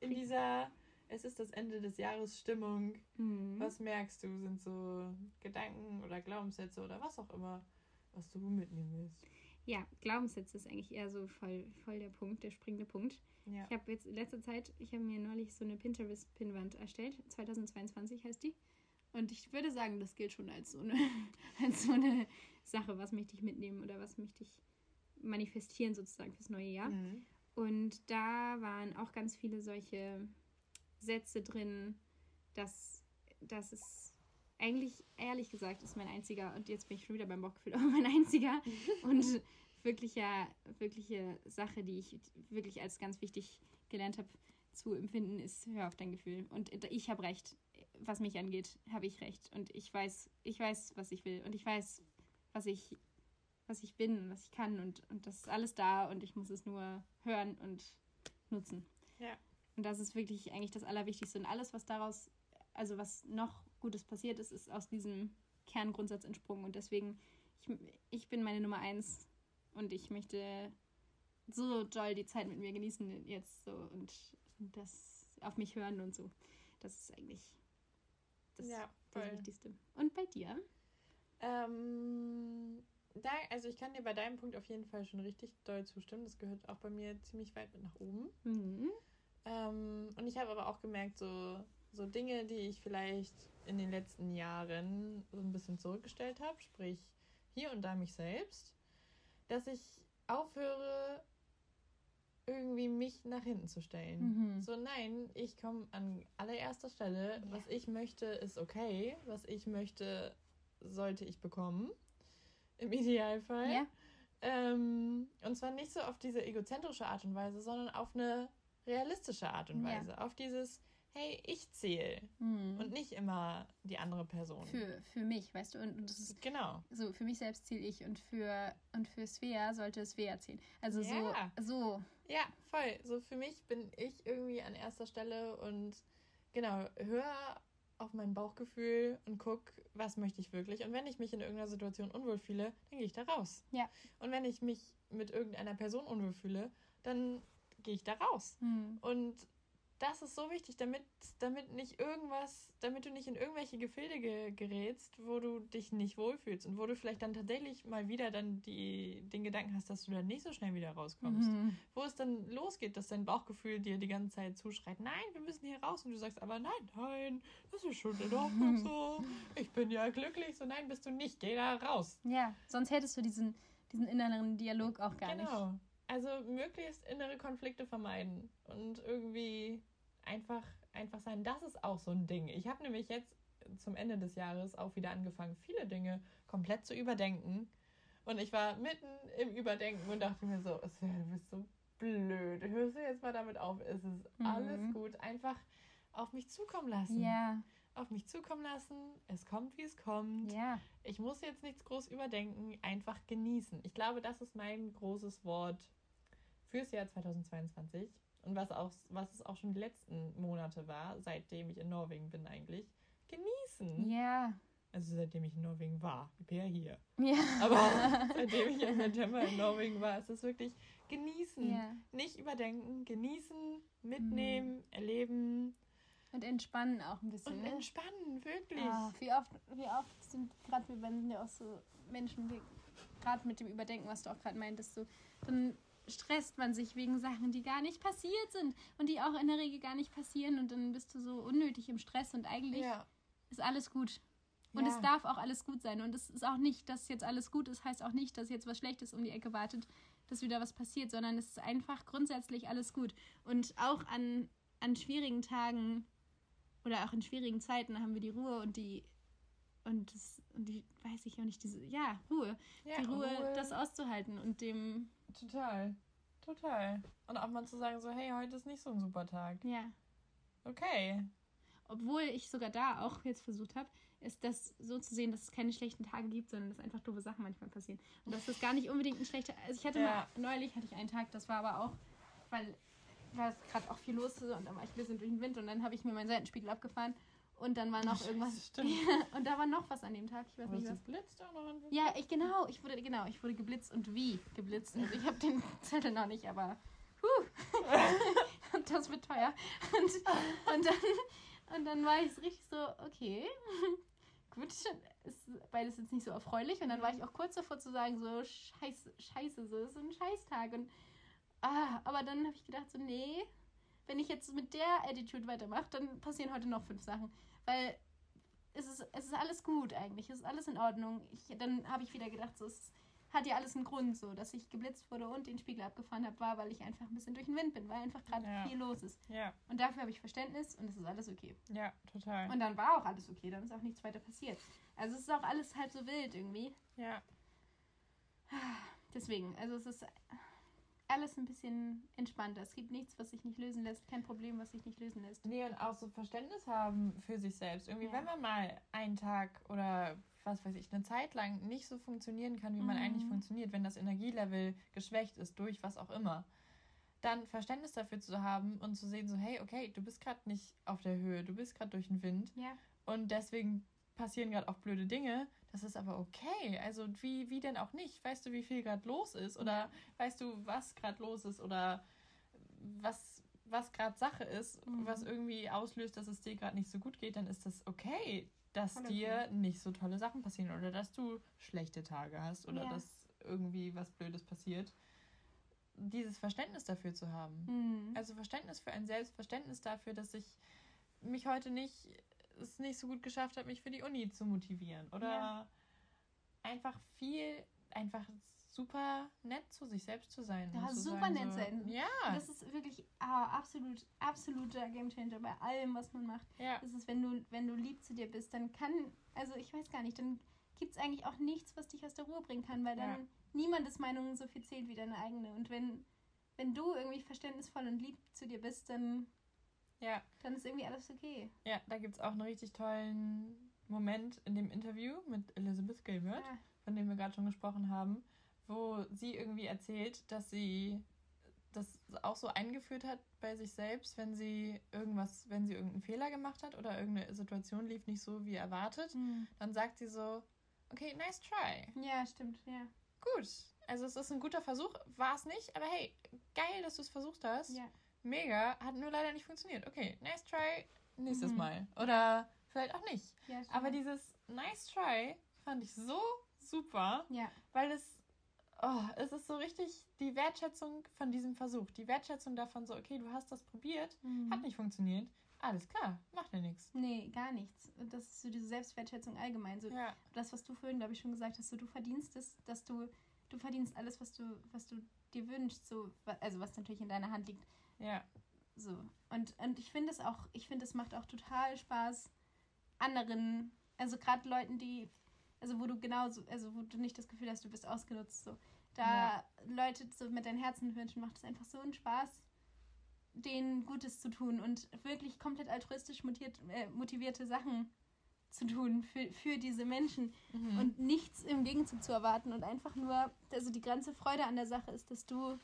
in dieser, es ist das Ende des Jahres Stimmung. Mhm. Was merkst du, sind so Gedanken oder Glaubenssätze oder was auch immer, was du mitnehmen willst? Ja, Glaubenssätze ist eigentlich eher so voll, voll der Punkt, der springende Punkt. Ja. Ich habe jetzt in letzter Zeit, ich habe mir neulich so eine Pinterest-Pinnwand erstellt. 2022 heißt die. Und ich würde sagen, das gilt schon als so eine, als so eine Sache, was möchte ich mitnehmen oder was möchte ich manifestieren sozusagen fürs neue Jahr. Mhm. Und da waren auch ganz viele solche Sätze drin, dass, dass es eigentlich, ehrlich gesagt, ist mein einziger, und jetzt bin ich schon wieder beim Bauchgefühl, aber mein einziger und wirklicher, wirkliche Sache, die ich wirklich als ganz wichtig gelernt habe zu empfinden, ist, hör auf dein Gefühl. Und ich habe recht. Was mich angeht, habe ich recht. Und ich weiß, ich weiß, was ich will. Und ich weiß, was ich, was ich bin und was ich kann. Und, und das ist alles da und ich muss es nur hören und nutzen. Ja. Und das ist wirklich eigentlich das Allerwichtigste. Und alles, was daraus, also was noch Gutes passiert ist, ist aus diesem Kerngrundsatz entsprungen. Und deswegen, ich, ich bin meine Nummer eins und ich möchte so doll die Zeit mit mir genießen jetzt so und das auf mich hören und so. Das ist eigentlich das, Ja, das voll. Wichtigste. Und bei dir? Ähm, da, also ich kann dir bei deinem Punkt auf jeden Fall schon richtig doll zustimmen. Das gehört auch bei mir ziemlich weit mit nach oben. Mhm. Ähm, und ich habe aber auch gemerkt, so, so Dinge, die ich vielleicht in den letzten Jahren so ein bisschen zurückgestellt habe, sprich hier und da mich selbst, dass ich aufhöre, irgendwie mich nach hinten zu stellen. Mhm. So, nein, ich komme an allererster Stelle. Ja. Was ich möchte, ist okay. Was ich möchte, sollte ich bekommen. Im Idealfall. Ja. Ähm, und zwar nicht so auf diese egozentrische Art und Weise, sondern auf eine realistische Art und Ja. Weise. Auf dieses, hey, ich zähle Mhm. und nicht immer die andere Person. Für, für mich, weißt du, und, und das ist genau. so, für mich selbst zähle ich und für, und für Svea sollte Svea zählen. Also Ja. so, so, Ja, voll. So für mich bin ich irgendwie an erster Stelle und genau, hör auf mein Bauchgefühl und guck, was möchte ich wirklich. Und wenn ich mich in irgendeiner Situation unwohl fühle, dann gehe ich da raus. Ja. Und wenn ich mich mit irgendeiner Person unwohl fühle, dann gehe ich da raus. hm. Und das ist so wichtig, damit, damit nicht irgendwas, damit du nicht in irgendwelche Gefilde ge gerätst, wo du dich nicht wohlfühlst und wo du vielleicht dann tatsächlich mal wieder dann die, den Gedanken hast, dass du dann nicht so schnell wieder rauskommst Mhm. wo es dann losgeht, dass dein Bauchgefühl dir die ganze Zeit zuschreit, nein, wir müssen hier raus. Und du sagst aber, nein, nein, das ist schon in Ordnung so. Ich bin ja glücklich. So, nein, bist du nicht. Geh da raus. Ja, sonst hättest du diesen, diesen inneren Dialog auch gar nicht. genau. Also möglichst innere Konflikte vermeiden und irgendwie einfach, einfach sein. Das ist auch so ein Ding. Ich habe nämlich jetzt zum Ende des Jahres auch wieder angefangen, viele Dinge komplett zu überdenken. Und ich war mitten im Überdenken und dachte mir so, du bist so blöd. Hörst du jetzt mal damit auf? Es ist Mhm. alles gut. Einfach auf mich zukommen lassen. Ja, Auf mich zukommen lassen. Es kommt, wie es kommt. ja. Ich muss jetzt nichts groß überdenken, einfach genießen. Ich glaube, das ist mein großes Wort fürs Jahr 2022 und was auch was es auch schon die letzten Monate war, seitdem ich in Norwegen bin eigentlich. Genießen. Ja. Also seitdem ich in Norwegen war. Ich bin ja hier. Ja. Aber seitdem ich im September in Norwegen war, ist es wirklich genießen. ja. Nicht überdenken, genießen, mitnehmen, erleben Und entspannen auch ein bisschen. und ne? entspannen, wirklich. Ah, wie oft, wie oft sind gerade wir sind ja auch so Menschen, die gerade mit dem Überdenken, was du auch gerade meintest, so, dann stresst man sich wegen Sachen, die gar nicht passiert sind und die auch in der Regel gar nicht passieren und dann bist du so unnötig im Stress und eigentlich Ja. ist alles gut. Und Ja. es darf auch alles gut sein. Und es ist auch nicht, dass jetzt alles gut ist, heißt auch nicht, dass jetzt was Schlechtes um die Ecke wartet, dass wieder was passiert, sondern es ist einfach grundsätzlich alles gut. Und auch an, an schwierigen Tagen oder auch in schwierigen Zeiten haben wir die Ruhe und die und das und die weiß ich auch nicht diese ja Ruhe Ja, die Ruhe, das auszuhalten und dem Total. Total. Und auch mal zu sagen, so, hey, heute ist nicht so ein super Tag. ja Okay. obwohl ich sogar da auch jetzt versucht habe, ist das so zu sehen, dass es keine schlechten Tage gibt, sondern dass einfach doofe Sachen manchmal passieren. Und dass das gar nicht unbedingt ein schlechter. Also ich hatte Ja. mal, neulich hatte ich einen Tag, das war aber auch, weil war gerade auch viel los und dann war ich ein bisschen durch den Wind und dann habe ich mir meinen Seitenspiegel abgefahren und dann war noch irgendwas. stimmt. und da war noch was an dem Tag, ich weiß Was nicht was. das blitzt auch noch an Ja, ich genau, ich wurde genau, ich wurde geblitzt und wie geblitzt. Also ich habe den Zettel noch nicht, aber huh, das wird teuer. Und, und dann und dann war ich so richtig so, okay, gut, ist beides jetzt nicht so erfreulich. Und dann war ich auch kurz davor zu sagen, so scheiße, scheiße, so ist ein Scheißtag. Und ah, aber dann habe ich gedacht, so nee, wenn ich jetzt mit der Attitude weitermache, dann passieren heute noch fünf Sachen, weil es ist, es ist alles gut eigentlich, es ist alles in Ordnung. Ich, dann habe ich wieder gedacht, so, es hat ja alles einen Grund, so, dass ich geblitzt wurde und den Spiegel abgefahren habe, war, weil ich einfach ein bisschen durch den Wind bin, weil einfach gerade Ja. viel los ist. Ja, Und dafür habe ich Verständnis und es ist alles okay. ja, total. Und dann war auch alles okay, dann ist auch nichts weiter passiert. Also es ist auch alles halb so wild irgendwie. ja, Deswegen, also es ist alles ein bisschen entspannter. Es gibt nichts, was sich nicht lösen lässt, kein Problem, was sich nicht lösen lässt. Nee, und auch so Verständnis haben für sich selbst. Irgendwie, Ja. wenn man mal einen Tag oder was weiß ich, eine Zeit lang nicht so funktionieren kann, wie man Mhm. eigentlich funktioniert, wenn das Energielevel geschwächt ist durch was auch immer, dann Verständnis dafür zu haben und zu sehen, so, hey, okay, du bist gerade nicht auf der Höhe, du bist gerade durch den Wind Ja. und deswegen passieren gerade auch blöde Dinge. Das ist aber okay. Also wie, wie denn auch nicht? Weißt du, wie viel gerade los ist? Oder Ja. weißt du, was gerade los ist? Oder was, was gerade Sache ist, Mhm. was irgendwie auslöst, dass es dir gerade nicht so gut geht, dann ist das okay, dass okay. dir nicht so tolle Sachen passieren oder dass du schlechte Tage hast oder Ja. dass irgendwie was Blödes passiert. Dieses Verständnis dafür zu haben. Mhm. Also Verständnis für ein Selbstverständnis dafür, dass ich mich heute nicht es nicht so gut geschafft habe, mich für die Uni zu motivieren. Oder Ja. einfach viel, einfach super nett zu sich selbst zu sein. Ja, zu super sagen, nett so, sein. Ja, Das ist wirklich ah, absolut, absoluter Gamechanger bei allem, was man macht. ja, Das ist, wenn du, wenn du lieb zu dir bist, dann kann, also ich weiß gar nicht, dann gibt es eigentlich auch nichts, was dich aus der Ruhe bringen kann, weil dann Ja. niemandes Meinung so viel zählt wie deine eigene. Und wenn, wenn du irgendwie verständnisvoll und lieb zu dir bist, dann Ja. Dann ist irgendwie alles okay. Ja, da gibt es auch einen richtig tollen Moment in dem Interview mit Elizabeth Gilbert, Ja. von dem wir gerade schon gesprochen haben, wo sie irgendwie erzählt, dass sie das auch so eingeführt hat bei sich selbst, wenn sie irgendwas, wenn sie irgendeinen Fehler gemacht hat oder irgendeine Situation lief nicht so wie erwartet, dann sagt sie so, okay, nice try. Ja, stimmt, ja. Gut. Also es ist ein guter Versuch, war es nicht, aber hey, geil, dass du es versucht hast. Ja. Mega, hat nur leider nicht funktioniert. Okay, nice try, nächstes Mhm. Mal. Oder vielleicht auch nicht. ja. Aber dieses nice try fand ich so super, Ja, weil es, oh, es ist so richtig die Wertschätzung von diesem Versuch. Die Wertschätzung davon so, okay, du hast das probiert, Mhm. hat nicht funktioniert. Alles klar, macht ja nichts. Nee, gar nichts. Und das ist so diese Selbstwertschätzung allgemein. So Ja, das, was du vorhin, glaube ich, schon gesagt hast, so du verdienst es, dass du, du verdienst alles, was du, was du dir wünschst, so, also was natürlich in deiner Hand liegt. Ja, So. Und, und ich finde es auch, ich finde, es macht auch total Spaß, anderen, also gerade Leuten, die, also wo du genauso, also wo du nicht das Gefühl hast, du bist ausgenutzt, so. Da Ja. Leute so mit deinen Herzen wünschen, macht es einfach so einen Spaß, denen Gutes zu tun und wirklich komplett altruistisch motiviert, äh, motivierte Sachen zu tun für, für diese Menschen mhm. und nichts im Gegenzug zu erwarten und einfach nur, also die ganze Freude an der Sache ist, dass du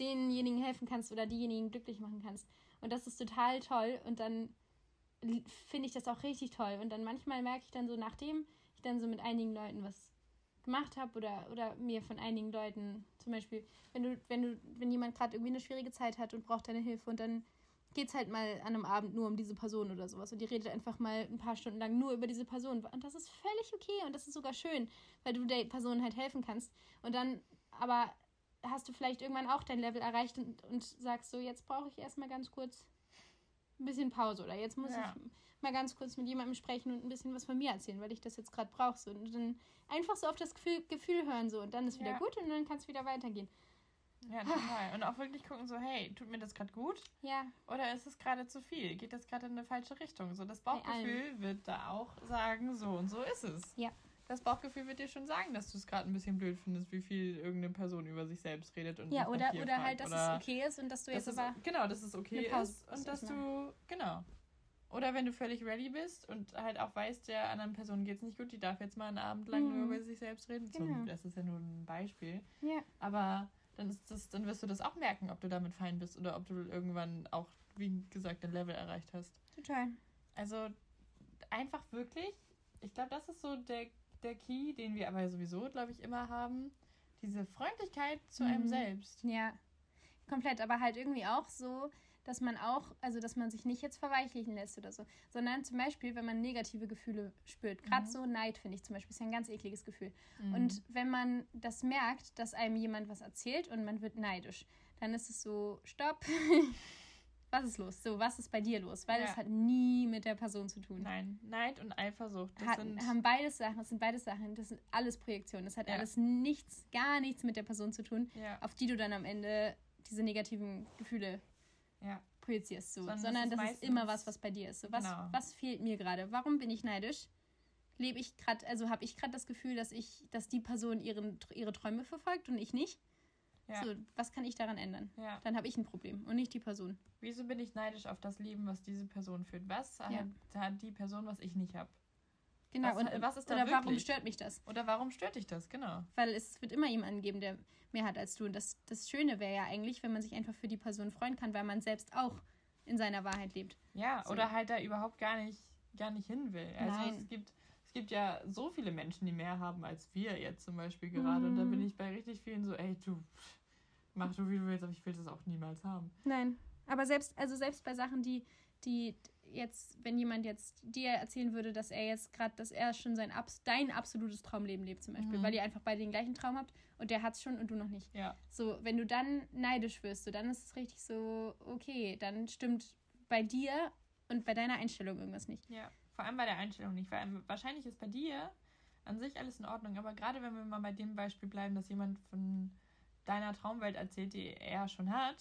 denjenigen helfen kannst oder diejenigen glücklich machen kannst. Und das ist total toll und dann finde ich das auch richtig toll. Und dann manchmal merke ich dann so, nachdem ich dann so mit einigen Leuten was gemacht habe oder, oder mir von einigen Leuten, zum Beispiel, wenn du, wenn du, wenn jemand gerade irgendwie eine schwierige Zeit hat und braucht deine Hilfe und dann geht es halt mal an einem Abend nur um diese Person oder sowas und die redet einfach mal ein paar Stunden lang nur über diese Person und das ist völlig okay und das ist sogar schön, weil du der Person halt helfen kannst und dann aber hast du vielleicht irgendwann auch dein Level erreicht und, und sagst so, jetzt brauche ich erstmal ganz kurz ein bisschen Pause oder jetzt muss Ja. ich mal ganz kurz mit jemandem sprechen und ein bisschen was von mir erzählen, weil ich das jetzt gerade brauche. So. Und dann einfach so auf das Gefühl, Gefühl hören so und dann ist wieder Ja. gut und dann kann es wieder weitergehen. ja, total. Und auch wirklich gucken so, hey, tut mir das gerade gut? Ja, Oder ist es gerade zu viel? Geht das gerade in eine falsche Richtung? So, das Bauchgefühl wird da auch sagen, so und so ist es. Ja. Das Bauchgefühl wird dir schon sagen, dass du es gerade ein bisschen blöd findest, wie viel irgendeine Person über sich selbst redet und ja oder, oder fragt. halt, dass Oder es okay ist und dass du dass jetzt es, aber. genau, dass es okay ist und dass du genau. Oder wenn du völlig ready bist und halt auch weißt, der anderen Person geht es nicht gut, die darf jetzt mal einen Abend lang Mhm. nur über sich selbst reden. Genau. das ist ja nur ein Beispiel. Ja. Aber dann ist das, dann wirst du das auch merken, ob du damit fein bist oder ob du irgendwann auch, wie gesagt, ein Level erreicht hast. Total. Also einfach wirklich, ich glaube, das ist so der, der Key, den wir aber sowieso, glaube ich, immer haben. Diese Freundlichkeit zu einem Mhm. selbst. Ja, komplett. Aber halt irgendwie auch so, dass man auch, also dass man sich nicht jetzt verweichlichen lässt oder so, sondern zum Beispiel, wenn man negative Gefühle spürt. Gerade Mhm. so Neid, finde ich zum Beispiel, ist ja ein ganz ekliges Gefühl. Mhm. Und wenn man das merkt, dass einem jemand was erzählt und man wird neidisch, dann ist es so, stopp. was ist los? So, was ist bei dir los? Weil Ja. es hat nie mit der Person zu tun. Nein, Neid und Eifersucht, das Hat, sind haben beides Sachen, das sind beides Sachen, das sind alles Projektionen. Das hat Ja. alles nichts, gar nichts mit der Person zu tun, ja, auf die du dann am Ende diese negativen Gefühle projizierst. So. Sondern das Sondern ist das ist, immer was, was bei dir ist. So, was, Genau. was fehlt mir gerade? Warum bin ich neidisch? Lebe ich gerade, also habe ich gerade das Gefühl, dass ich, dass die Person ihren, ihre Träume verfolgt und ich nicht? Ja, So, was kann ich daran ändern? ja. Dann habe ich ein Problem und nicht die Person. Wieso bin ich neidisch auf das Leben, was diese Person führt? Was hat, hat die Person, was ich nicht habe? Genau. Was- und, was ist da oder warum wirklich? stört mich das? Oder warum stört dich das? Genau. Weil es wird immer jemanden geben, der mehr hat als du. Und das, das Schöne wäre ja eigentlich, wenn man sich einfach für die Person freuen kann, weil man selbst auch in seiner Wahrheit lebt. Ja, So. oder halt da überhaupt gar nicht, gar nicht hin will. Also Nein. es gibt, es gibt ja so viele Menschen, die mehr haben als wir jetzt zum Beispiel gerade. Und da Mhm. bin ich bei richtig vielen so, ey, du, mach du wie du willst, aber ich will das auch niemals haben. Nein. Aber selbst, also selbst bei Sachen, die, die jetzt, wenn jemand jetzt dir erzählen würde, dass er jetzt gerade, dass er schon sein Abs dein absolutes Traumleben lebt, zum Beispiel, Mhm. weil ihr einfach beide den gleichen Traum habt und der hat's schon und du noch nicht. Ja, So, wenn du dann neidisch wirst, so, dann ist es richtig so, okay, dann stimmt bei dir und bei deiner Einstellung irgendwas nicht. ja. Vor allem bei der Einstellung nicht. Weil wahrscheinlich ist bei dir an sich alles in Ordnung. Aber gerade wenn wir mal bei dem Beispiel bleiben, dass jemand von deiner Traumwelt erzählt, die er schon hat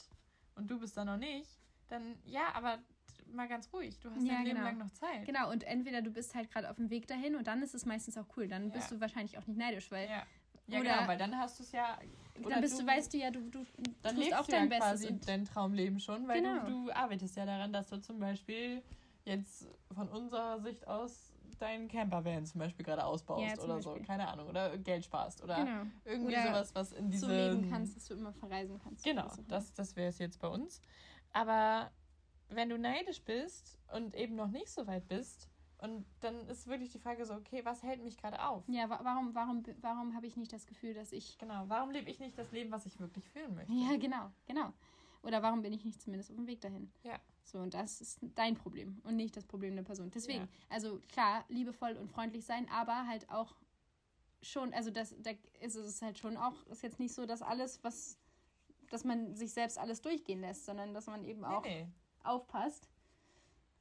und du bist da noch nicht, dann ja, aber mal ganz ruhig. Du hast Ja, dein Leben genau. lang noch Zeit. Genau, und entweder du bist halt gerade auf dem Weg dahin und dann ist es meistens auch cool. Dann bist Ja. du wahrscheinlich auch nicht neidisch, weil Ja, Ja, Oder- genau, weil dann hast du es ja. Dann bist du, weißt du ja, du, du dann tust lebst auch du dein ja Bestes. quasi Und, dein Traumleben schon, weil Genau. du, du arbeitest ja daran, dass du zum Beispiel jetzt von unserer Sicht aus deinen Campervan zum Beispiel gerade ausbaust Ja, oder so, Beispiel. keine Ahnung, oder Geld sparst oder genau. irgendwie Oder sowas, was in diese so leben kannst, dass du immer verreisen kannst. Genau, das, das wäre es jetzt bei uns. Aber wenn du neidisch bist und eben noch nicht so weit bist, und dann ist wirklich die Frage so, okay, was hält mich gerade auf? Ja, wa warum, warum, warum habe ich nicht das Gefühl, dass ich. Genau, warum lebe ich nicht das Leben, was ich wirklich fühlen möchte? Ja, genau, genau. Oder warum bin ich nicht zumindest auf dem Weg dahin? Ja. So, und das ist dein Problem und nicht das Problem der Person. Deswegen, Ja. also klar, liebevoll und freundlich sein, aber halt auch schon, also das, da ist es halt schon auch, ist jetzt nicht so, dass alles, was, dass man sich selbst alles durchgehen lässt, sondern dass man eben auch Nee, nee. aufpasst,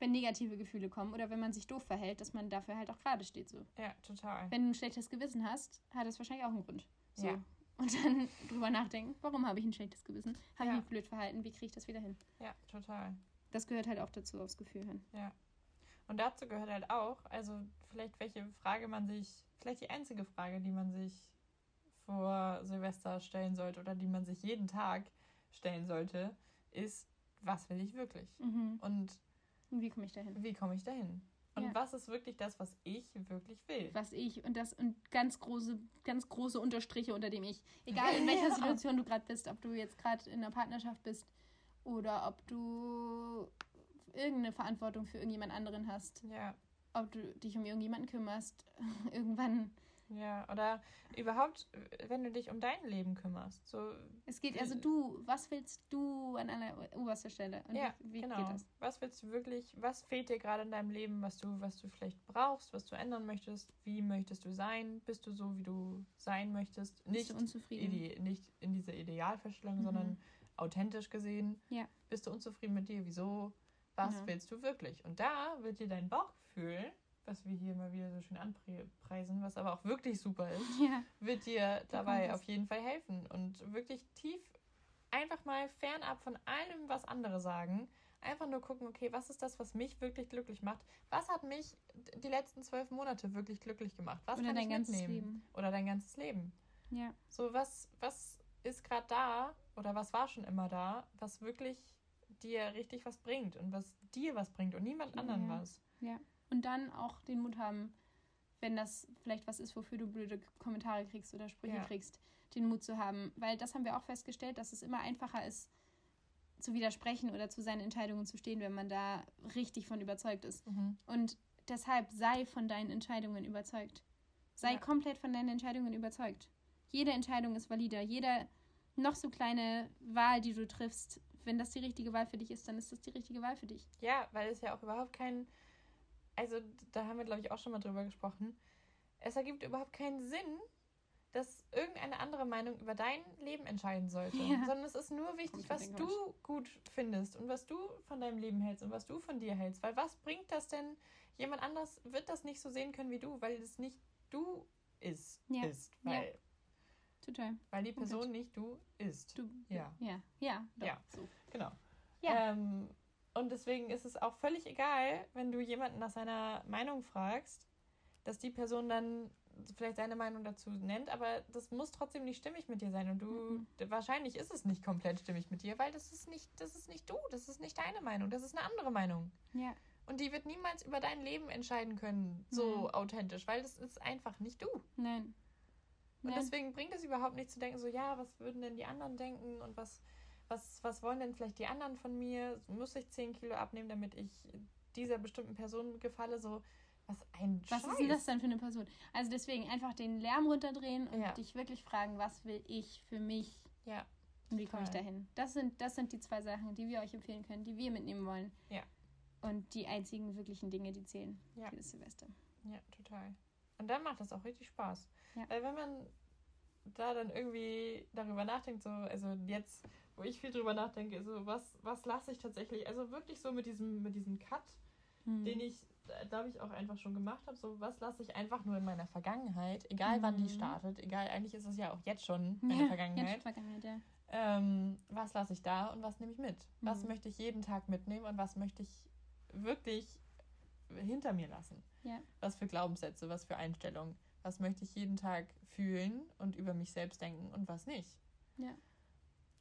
wenn negative Gefühle kommen oder wenn man sich doof verhält, dass man dafür halt auch gerade steht. So. Ja, total. Wenn du ein schlechtes Gewissen hast, hat das wahrscheinlich auch einen Grund. So. Ja. Und dann drüber nachdenken, warum habe ich ein schlechtes Gewissen? Habe Ja. ich mich blöd verhalten? Wie kriege ich das wieder hin? Ja, total. Das gehört halt auch dazu, aufs Gefühl hin. Und dazu gehört halt auch, also vielleicht welche Frage man sich, vielleicht die einzige Frage, die man sich vor Silvester stellen sollte oder die man sich jeden Tag stellen sollte, ist, was will ich wirklich? Mhm. Und Und wie komme ich dahin? wie komme ich dahin? Und Ja. was ist wirklich das, was ich wirklich will? Was ich und das und ganz große, ganz große Unterstriche unter dem Ich. Egal in welcher Ja. Situation du gerade bist, ob du jetzt gerade in einer Partnerschaft bist oder ob du irgendeine Verantwortung für irgendjemand anderen hast, Ja, ob du dich um irgendjemanden kümmerst, irgendwann. Ja. Oder überhaupt, wenn du dich um dein Leben kümmerst. So, Es geht also du, was willst du an einer oberster Stelle? Und ja, wie, wie genau. geht das? Was willst du wirklich, was fehlt dir gerade in deinem Leben, was du, was du vielleicht brauchst, was du ändern möchtest? Wie möchtest du sein? Bist du so, wie du sein möchtest? Bist Nicht, du unzufrieden? ide nicht in dieser Idealvorstellung, Mhm. sondern authentisch gesehen. Ja. Bist du unzufrieden mit dir? Wieso? Was Genau. willst du wirklich? Und da wird dir dein Bauchgefühl, was wir hier mal wieder so schön anpreisen, was aber auch wirklich super ist, Ja, wird dir dabei auf jeden Fall helfen und wirklich tief einfach mal fernab von allem, was andere sagen, einfach nur gucken, okay, was ist das, was mich wirklich glücklich macht? Was hat mich die letzten zwölf Monate wirklich glücklich gemacht? Was oder kann dein ich ganzes mitnehmen? Leben. Oder dein ganzes Leben. Ja, So, was, was ist gerade da oder was war schon immer da, was wirklich dir richtig was bringt und was dir was bringt und niemand anderen Ja. was. Und dann auch den Mut haben, wenn das vielleicht was ist, wofür du blöde Kommentare kriegst oder Sprüche Ja. kriegst, den Mut zu haben. Weil das haben wir auch festgestellt, dass es immer einfacher ist, zu widersprechen oder zu seinen Entscheidungen zu stehen, wenn man da richtig von überzeugt ist. Und deshalb sei von deinen Entscheidungen überzeugt. Sei Ja. komplett von deinen Entscheidungen überzeugt. Jede Entscheidung ist valider. Jede noch so kleine Wahl, die du triffst, wenn das die richtige Wahl für dich ist, dann ist das die richtige Wahl für dich. Ja, weil es ja auch überhaupt kein, also da haben wir, glaube ich, auch schon mal drüber gesprochen. Es ergibt überhaupt keinen Sinn, dass irgendeine andere Meinung über dein Leben entscheiden sollte. Ja. Sondern es ist nur wichtig, was du gut findest und was du von deinem Leben hältst und was du von dir hältst. Weil was bringt das denn? Jemand anders wird das nicht so sehen können wie du, weil es nicht du ist. Ja. ist Ja. weil, Total. weil die. Person nicht du ist. Du, Ja. Ja, ja, doch, Ja. so. Genau. Ja. Ähm, und deswegen ist es auch völlig egal, wenn du jemanden nach seiner Meinung fragst, dass die Person dann vielleicht seine Meinung dazu nennt, aber das muss trotzdem nicht stimmig mit dir sein. Und du, Mhm. wahrscheinlich ist es nicht komplett stimmig mit dir, weil das ist nicht, das ist nicht du, das ist nicht deine Meinung, das ist eine andere Meinung. Ja, Und die wird niemals über dein Leben entscheiden können, so Nein. authentisch, weil das ist einfach nicht du. nein. Und Nein. deswegen bringt es überhaupt nicht zu denken, so ja, was würden denn die anderen denken und was, was, was wollen denn vielleicht die anderen von mir? Muss ich 10 Kilo abnehmen, damit ich dieser bestimmten Person gefalle? So, was ein Was Scheiß. ist denn das denn für eine Person? Also deswegen einfach den Lärm runterdrehen und Ja. dich wirklich fragen, was will ich für mich Ja, und wie komme ich dahin? Das sind, das sind die zwei Sachen, die wir euch empfehlen können, die wir mitnehmen wollen. Ja. Und die einzigen wirklichen Dinge, die zählen Ja. dieses Silvester. ja, total. Und dann macht das auch richtig Spaß. Ja. Weil wenn man da dann irgendwie darüber nachdenkt, so, also jetzt, wo ich viel drüber nachdenke, so, was, was lasse ich tatsächlich, also wirklich so mit diesem, mit diesem Cut, Hm. den ich, glaube ich, auch einfach schon gemacht habe. So, was lasse ich einfach nur in meiner Vergangenheit, egal wann die Mhm. startet, egal, eigentlich ist es ja auch jetzt schon meine ja, Vergangenheit. Jetzt Vergangenheit, ja. Ähm, was lasse ich da und was nehme ich mit? Was Mhm. möchte ich jeden Tag mitnehmen und was möchte ich wirklich hinter mir lassen? Ja. Was für Glaubenssätze, was für Einstellungen, was möchte ich jeden Tag fühlen und über mich selbst denken und was nicht. Ja.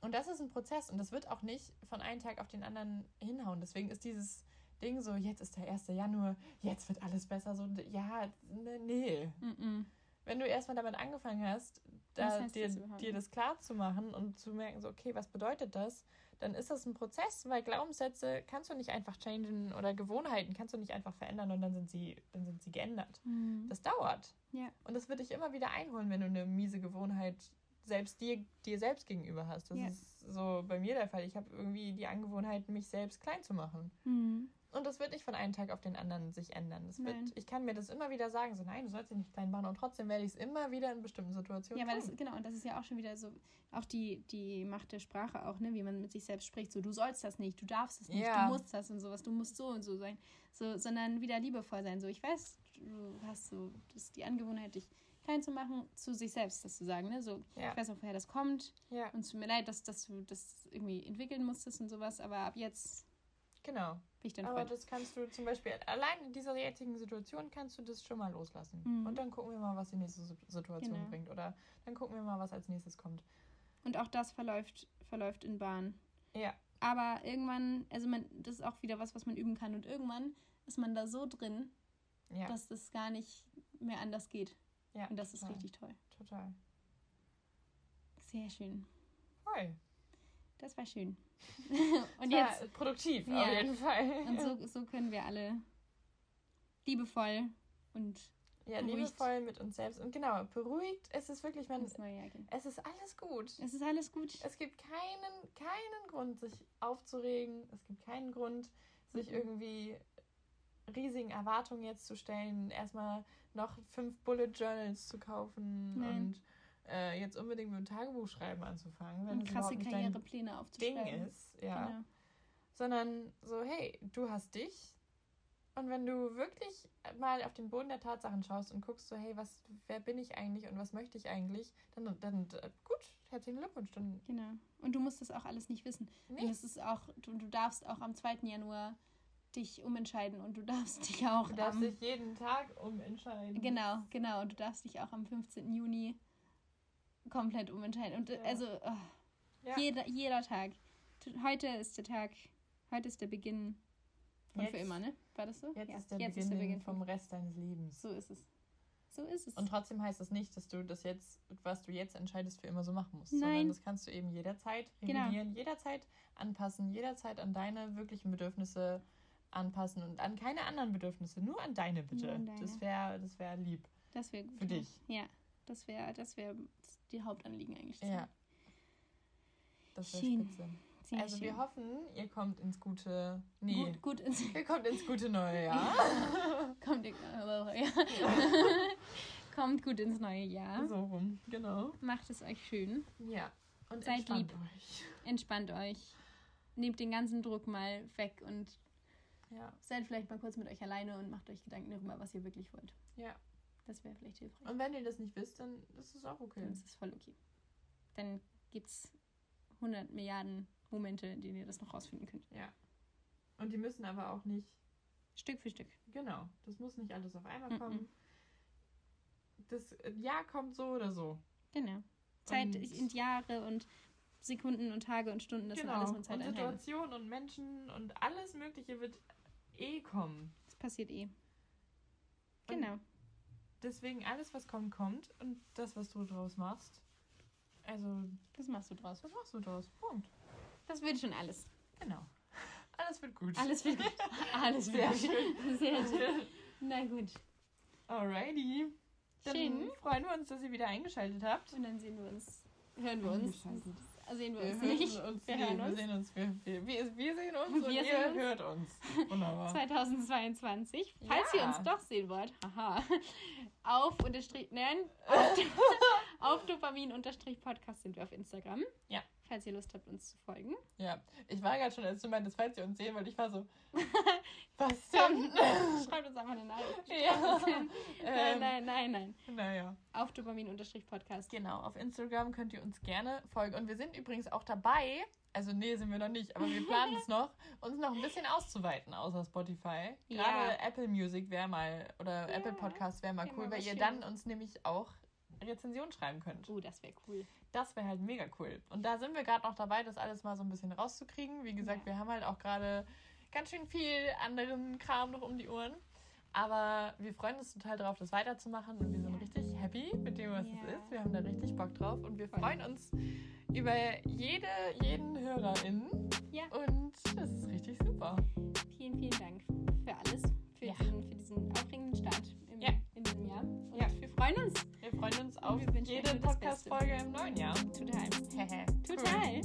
Und das ist ein Prozess und das wird auch nicht von einem Tag auf den anderen hinhauen. Deswegen ist dieses Ding so, jetzt ist der 1. Januar, jetzt wird alles besser. So, ja, ne, nee. Mm -mm. Wenn du erstmal damit angefangen hast, da, dir, das dir das klar zu machen und zu merken, so, okay, was bedeutet das? Dann ist das ein Prozess, weil Glaubenssätze kannst du nicht einfach changen oder Gewohnheiten kannst du nicht einfach verändern und dann sind sie, dann sind sie geändert. Mhm. Das dauert. Ja. Und das wird dich immer wieder einholen, wenn du eine miese Gewohnheit selbst dir, dir selbst gegenüber hast. Das Ja. ist so bei mir der Fall. Ich habe irgendwie die Angewohnheit, mich selbst klein zu machen. Mhm. Und das wird nicht von einem Tag auf den anderen sich ändern. Das wird, ich kann mir das immer wieder sagen, so nein, du sollst dich nicht klein machen. Und trotzdem werde ich es immer wieder in bestimmten Situationen Ja, weil das, genau, und das ist ja auch schon wieder so, auch die, die Macht der Sprache auch, ne, wie man mit sich selbst spricht, so, du sollst das nicht, du darfst es nicht, Ja. du musst das und sowas, du musst so und so sein, so, sondern wieder liebevoll sein, so, ich weiß, du hast so, das ist die Angewohnheit, dich klein zu machen, zu sich selbst das zu sagen, ne, so, Ja. ich weiß auch, woher das kommt ja, und es tut mir leid, dass, dass du das irgendwie entwickeln musstest und sowas, aber ab jetzt genau. Bin ich dein Aber Freund. das kannst du zum Beispiel, allein in dieser jetzigen Situation kannst du das schon mal loslassen. Mhm. Und dann gucken wir mal, was die nächste Si- Situation Genau. bringt. Oder dann gucken wir mal, was als nächstes kommt. Und auch das verläuft, verläuft in Bahn. Ja, Aber irgendwann, also man, das ist auch wieder was, was man üben kann. Und irgendwann ist man da so drin, ja, dass das gar nicht mehr anders geht. ja. Und das ist total, richtig toll. Total. Sehr schön. Voll. Das war schön. Und war jetzt, produktiv, Ja. auf jeden Fall. und so, so können wir alle liebevoll und ja, beruhigt. liebevoll mit uns selbst. Und genau, beruhigt. Es ist wirklich, man, es ist alles gut. Es ist alles gut. Es gibt keinen, keinen Grund, sich aufzuregen. Es gibt keinen Grund, sich Mhm. irgendwie riesigen Erwartungen jetzt zu stellen. Erstmal noch fünf Bullet Journals zu kaufen Nein. und äh, jetzt unbedingt mit dem Tagebuchschreiben anzufangen, wenn Und krasse Karrierepläne Ding aufzuschreiben. ist. Ja. Genau. Sondern so, hey, du hast dich. Und wenn du wirklich mal auf den Boden der Tatsachen schaust und guckst, so, hey, was, wer bin ich eigentlich und was möchte ich eigentlich, dann, dann äh, gut, herzlichen Glückwunsch. Dann Genau. Und du musst das auch alles nicht wissen. Und nee, es ist auch, du, du darfst auch am 2. Januar dich umentscheiden und du darfst dich auch du darfst am, dich jeden Tag umentscheiden. Genau, genau. Und du darfst dich auch am 15. Juni komplett umentscheiden. Und äh, Ja. also oh, Ja. jeder, jeder Tag. Heute ist der Tag, heute ist der Beginn von für Jetzt- immer, ne? War das so? Jetzt, Ja, ist, der jetzt Beginn ist der Beginn vom Rest deines Lebens. So ist es. So ist es. Und trotzdem heißt das nicht, dass du das jetzt, was du jetzt entscheidest, für immer so machen musst. Nein. Sondern das kannst du eben jederzeit Genau. regulieren, jederzeit anpassen, jederzeit an deine wirklichen Bedürfnisse anpassen und an keine anderen Bedürfnisse, nur an deine bitte. An deine. Das wäre das wär lieb. das wäre gut. für dich. Ja, das wäre das wär die Hauptanliegen eigentlich. Ja. Das wäre spitze. Sehr also schön. wir hoffen, ihr kommt ins gute. Nee. Gut, gut ins, Ihr kommt ins gute neue Jahr. kommt, ihr- ja. kommt gut ins neue Jahr. so rum, genau. Macht es euch schön. Ja. Und Seid entspannt lieb. euch. Entspannt euch. Nehmt den ganzen Druck mal weg und Ja. seid vielleicht mal kurz mit euch alleine und macht euch Gedanken darüber, was ihr wirklich wollt. Ja. Das wäre vielleicht hilfreich. Und wenn ihr das nicht wisst, dann ist es auch okay. Dann ist es voll okay. Dann gibt es 100 Milliarden Momente, in denen ihr das noch rausfinden könnt. Ja. Und die müssen aber auch nicht, Stück für Stück. genau, das muss nicht alles auf einmal Mhm. kommen. Das Jahr kommt so oder so. Genau. Zeit Und- sind Jahre und Sekunden und Tage und Stunden, das genau. sind alles nur und Zeiteinheiten. Situationen und Menschen und alles Mögliche wird eh kommen. Das passiert eh. Und Genau. Deswegen alles, was kommt, kommt. Und das, was du draus machst, also, Das machst du draus. was machst du draus? Punkt. Das wird schon alles. Genau. Alles wird gut. Alles wird gut. Alles wird gut. schön. Sehr schön. Na gut. Alrighty. Dann Schön. freuen wir uns, dass ihr wieder eingeschaltet habt. Und dann sehen wir uns. Hören wir uns. Sehen wir Wir uns nicht. uns. Wir nee, hören wir uns. sehen uns. Wir, wir, wir, sehen uns und Wir ihr sehen uns. hört uns. Wunderbar. 2022. Falls Ja. ihr uns doch sehen wollt, haha, auf unterstrich, nein, auf, auf Dopamin unterstrich Podcast sind wir auf Instagram. Ja. Falls ihr Lust habt, uns zu folgen. Ja, ich war gerade schon, als du meintest, falls ihr uns sehen wollt, ich war so, was denn? Schreibt uns einfach eine Nachricht. Ja. nein, Ähm, nein, nein, nein. Naja. Auf Dopamin-Podcast. Genau, auf Instagram könnt ihr uns gerne folgen. Und wir sind übrigens auch dabei, also nee, sind wir noch nicht, aber wir planen es noch, uns noch ein bisschen auszuweiten außer Spotify. Ja. Gerade Apple Music wäre mal, oder Ja, Apple Podcast wäre mal cool, weil ihr dann uns nämlich auch Rezensionen schreiben könnt. Oh, das wäre cool. Das wäre halt mega cool. Und da sind wir gerade noch dabei, das alles mal so ein bisschen rauszukriegen. Wie gesagt, Ja. wir haben halt auch gerade ganz schön viel anderen Kram noch um die Ohren. Aber wir freuen uns total drauf, das weiterzumachen und wir sind richtig happy mit dem, was Ja. es ist. Wir haben da richtig Bock drauf und wir freuen uns über jede, jeden HörerInnen Ja. und das ist richtig super. Vielen, vielen Dank für alles, für, Ja. diesen, für diesen aufregenden Start im, Ja. in diesem Jahr. Und Ja. wir freuen uns freuen uns auf jede. Podcast-Folge im neuen Jahr. total. Cool. Total.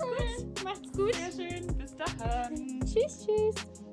Cool. Macht's gut. Sehr schön. Bis dann. Tschüss, tschüss.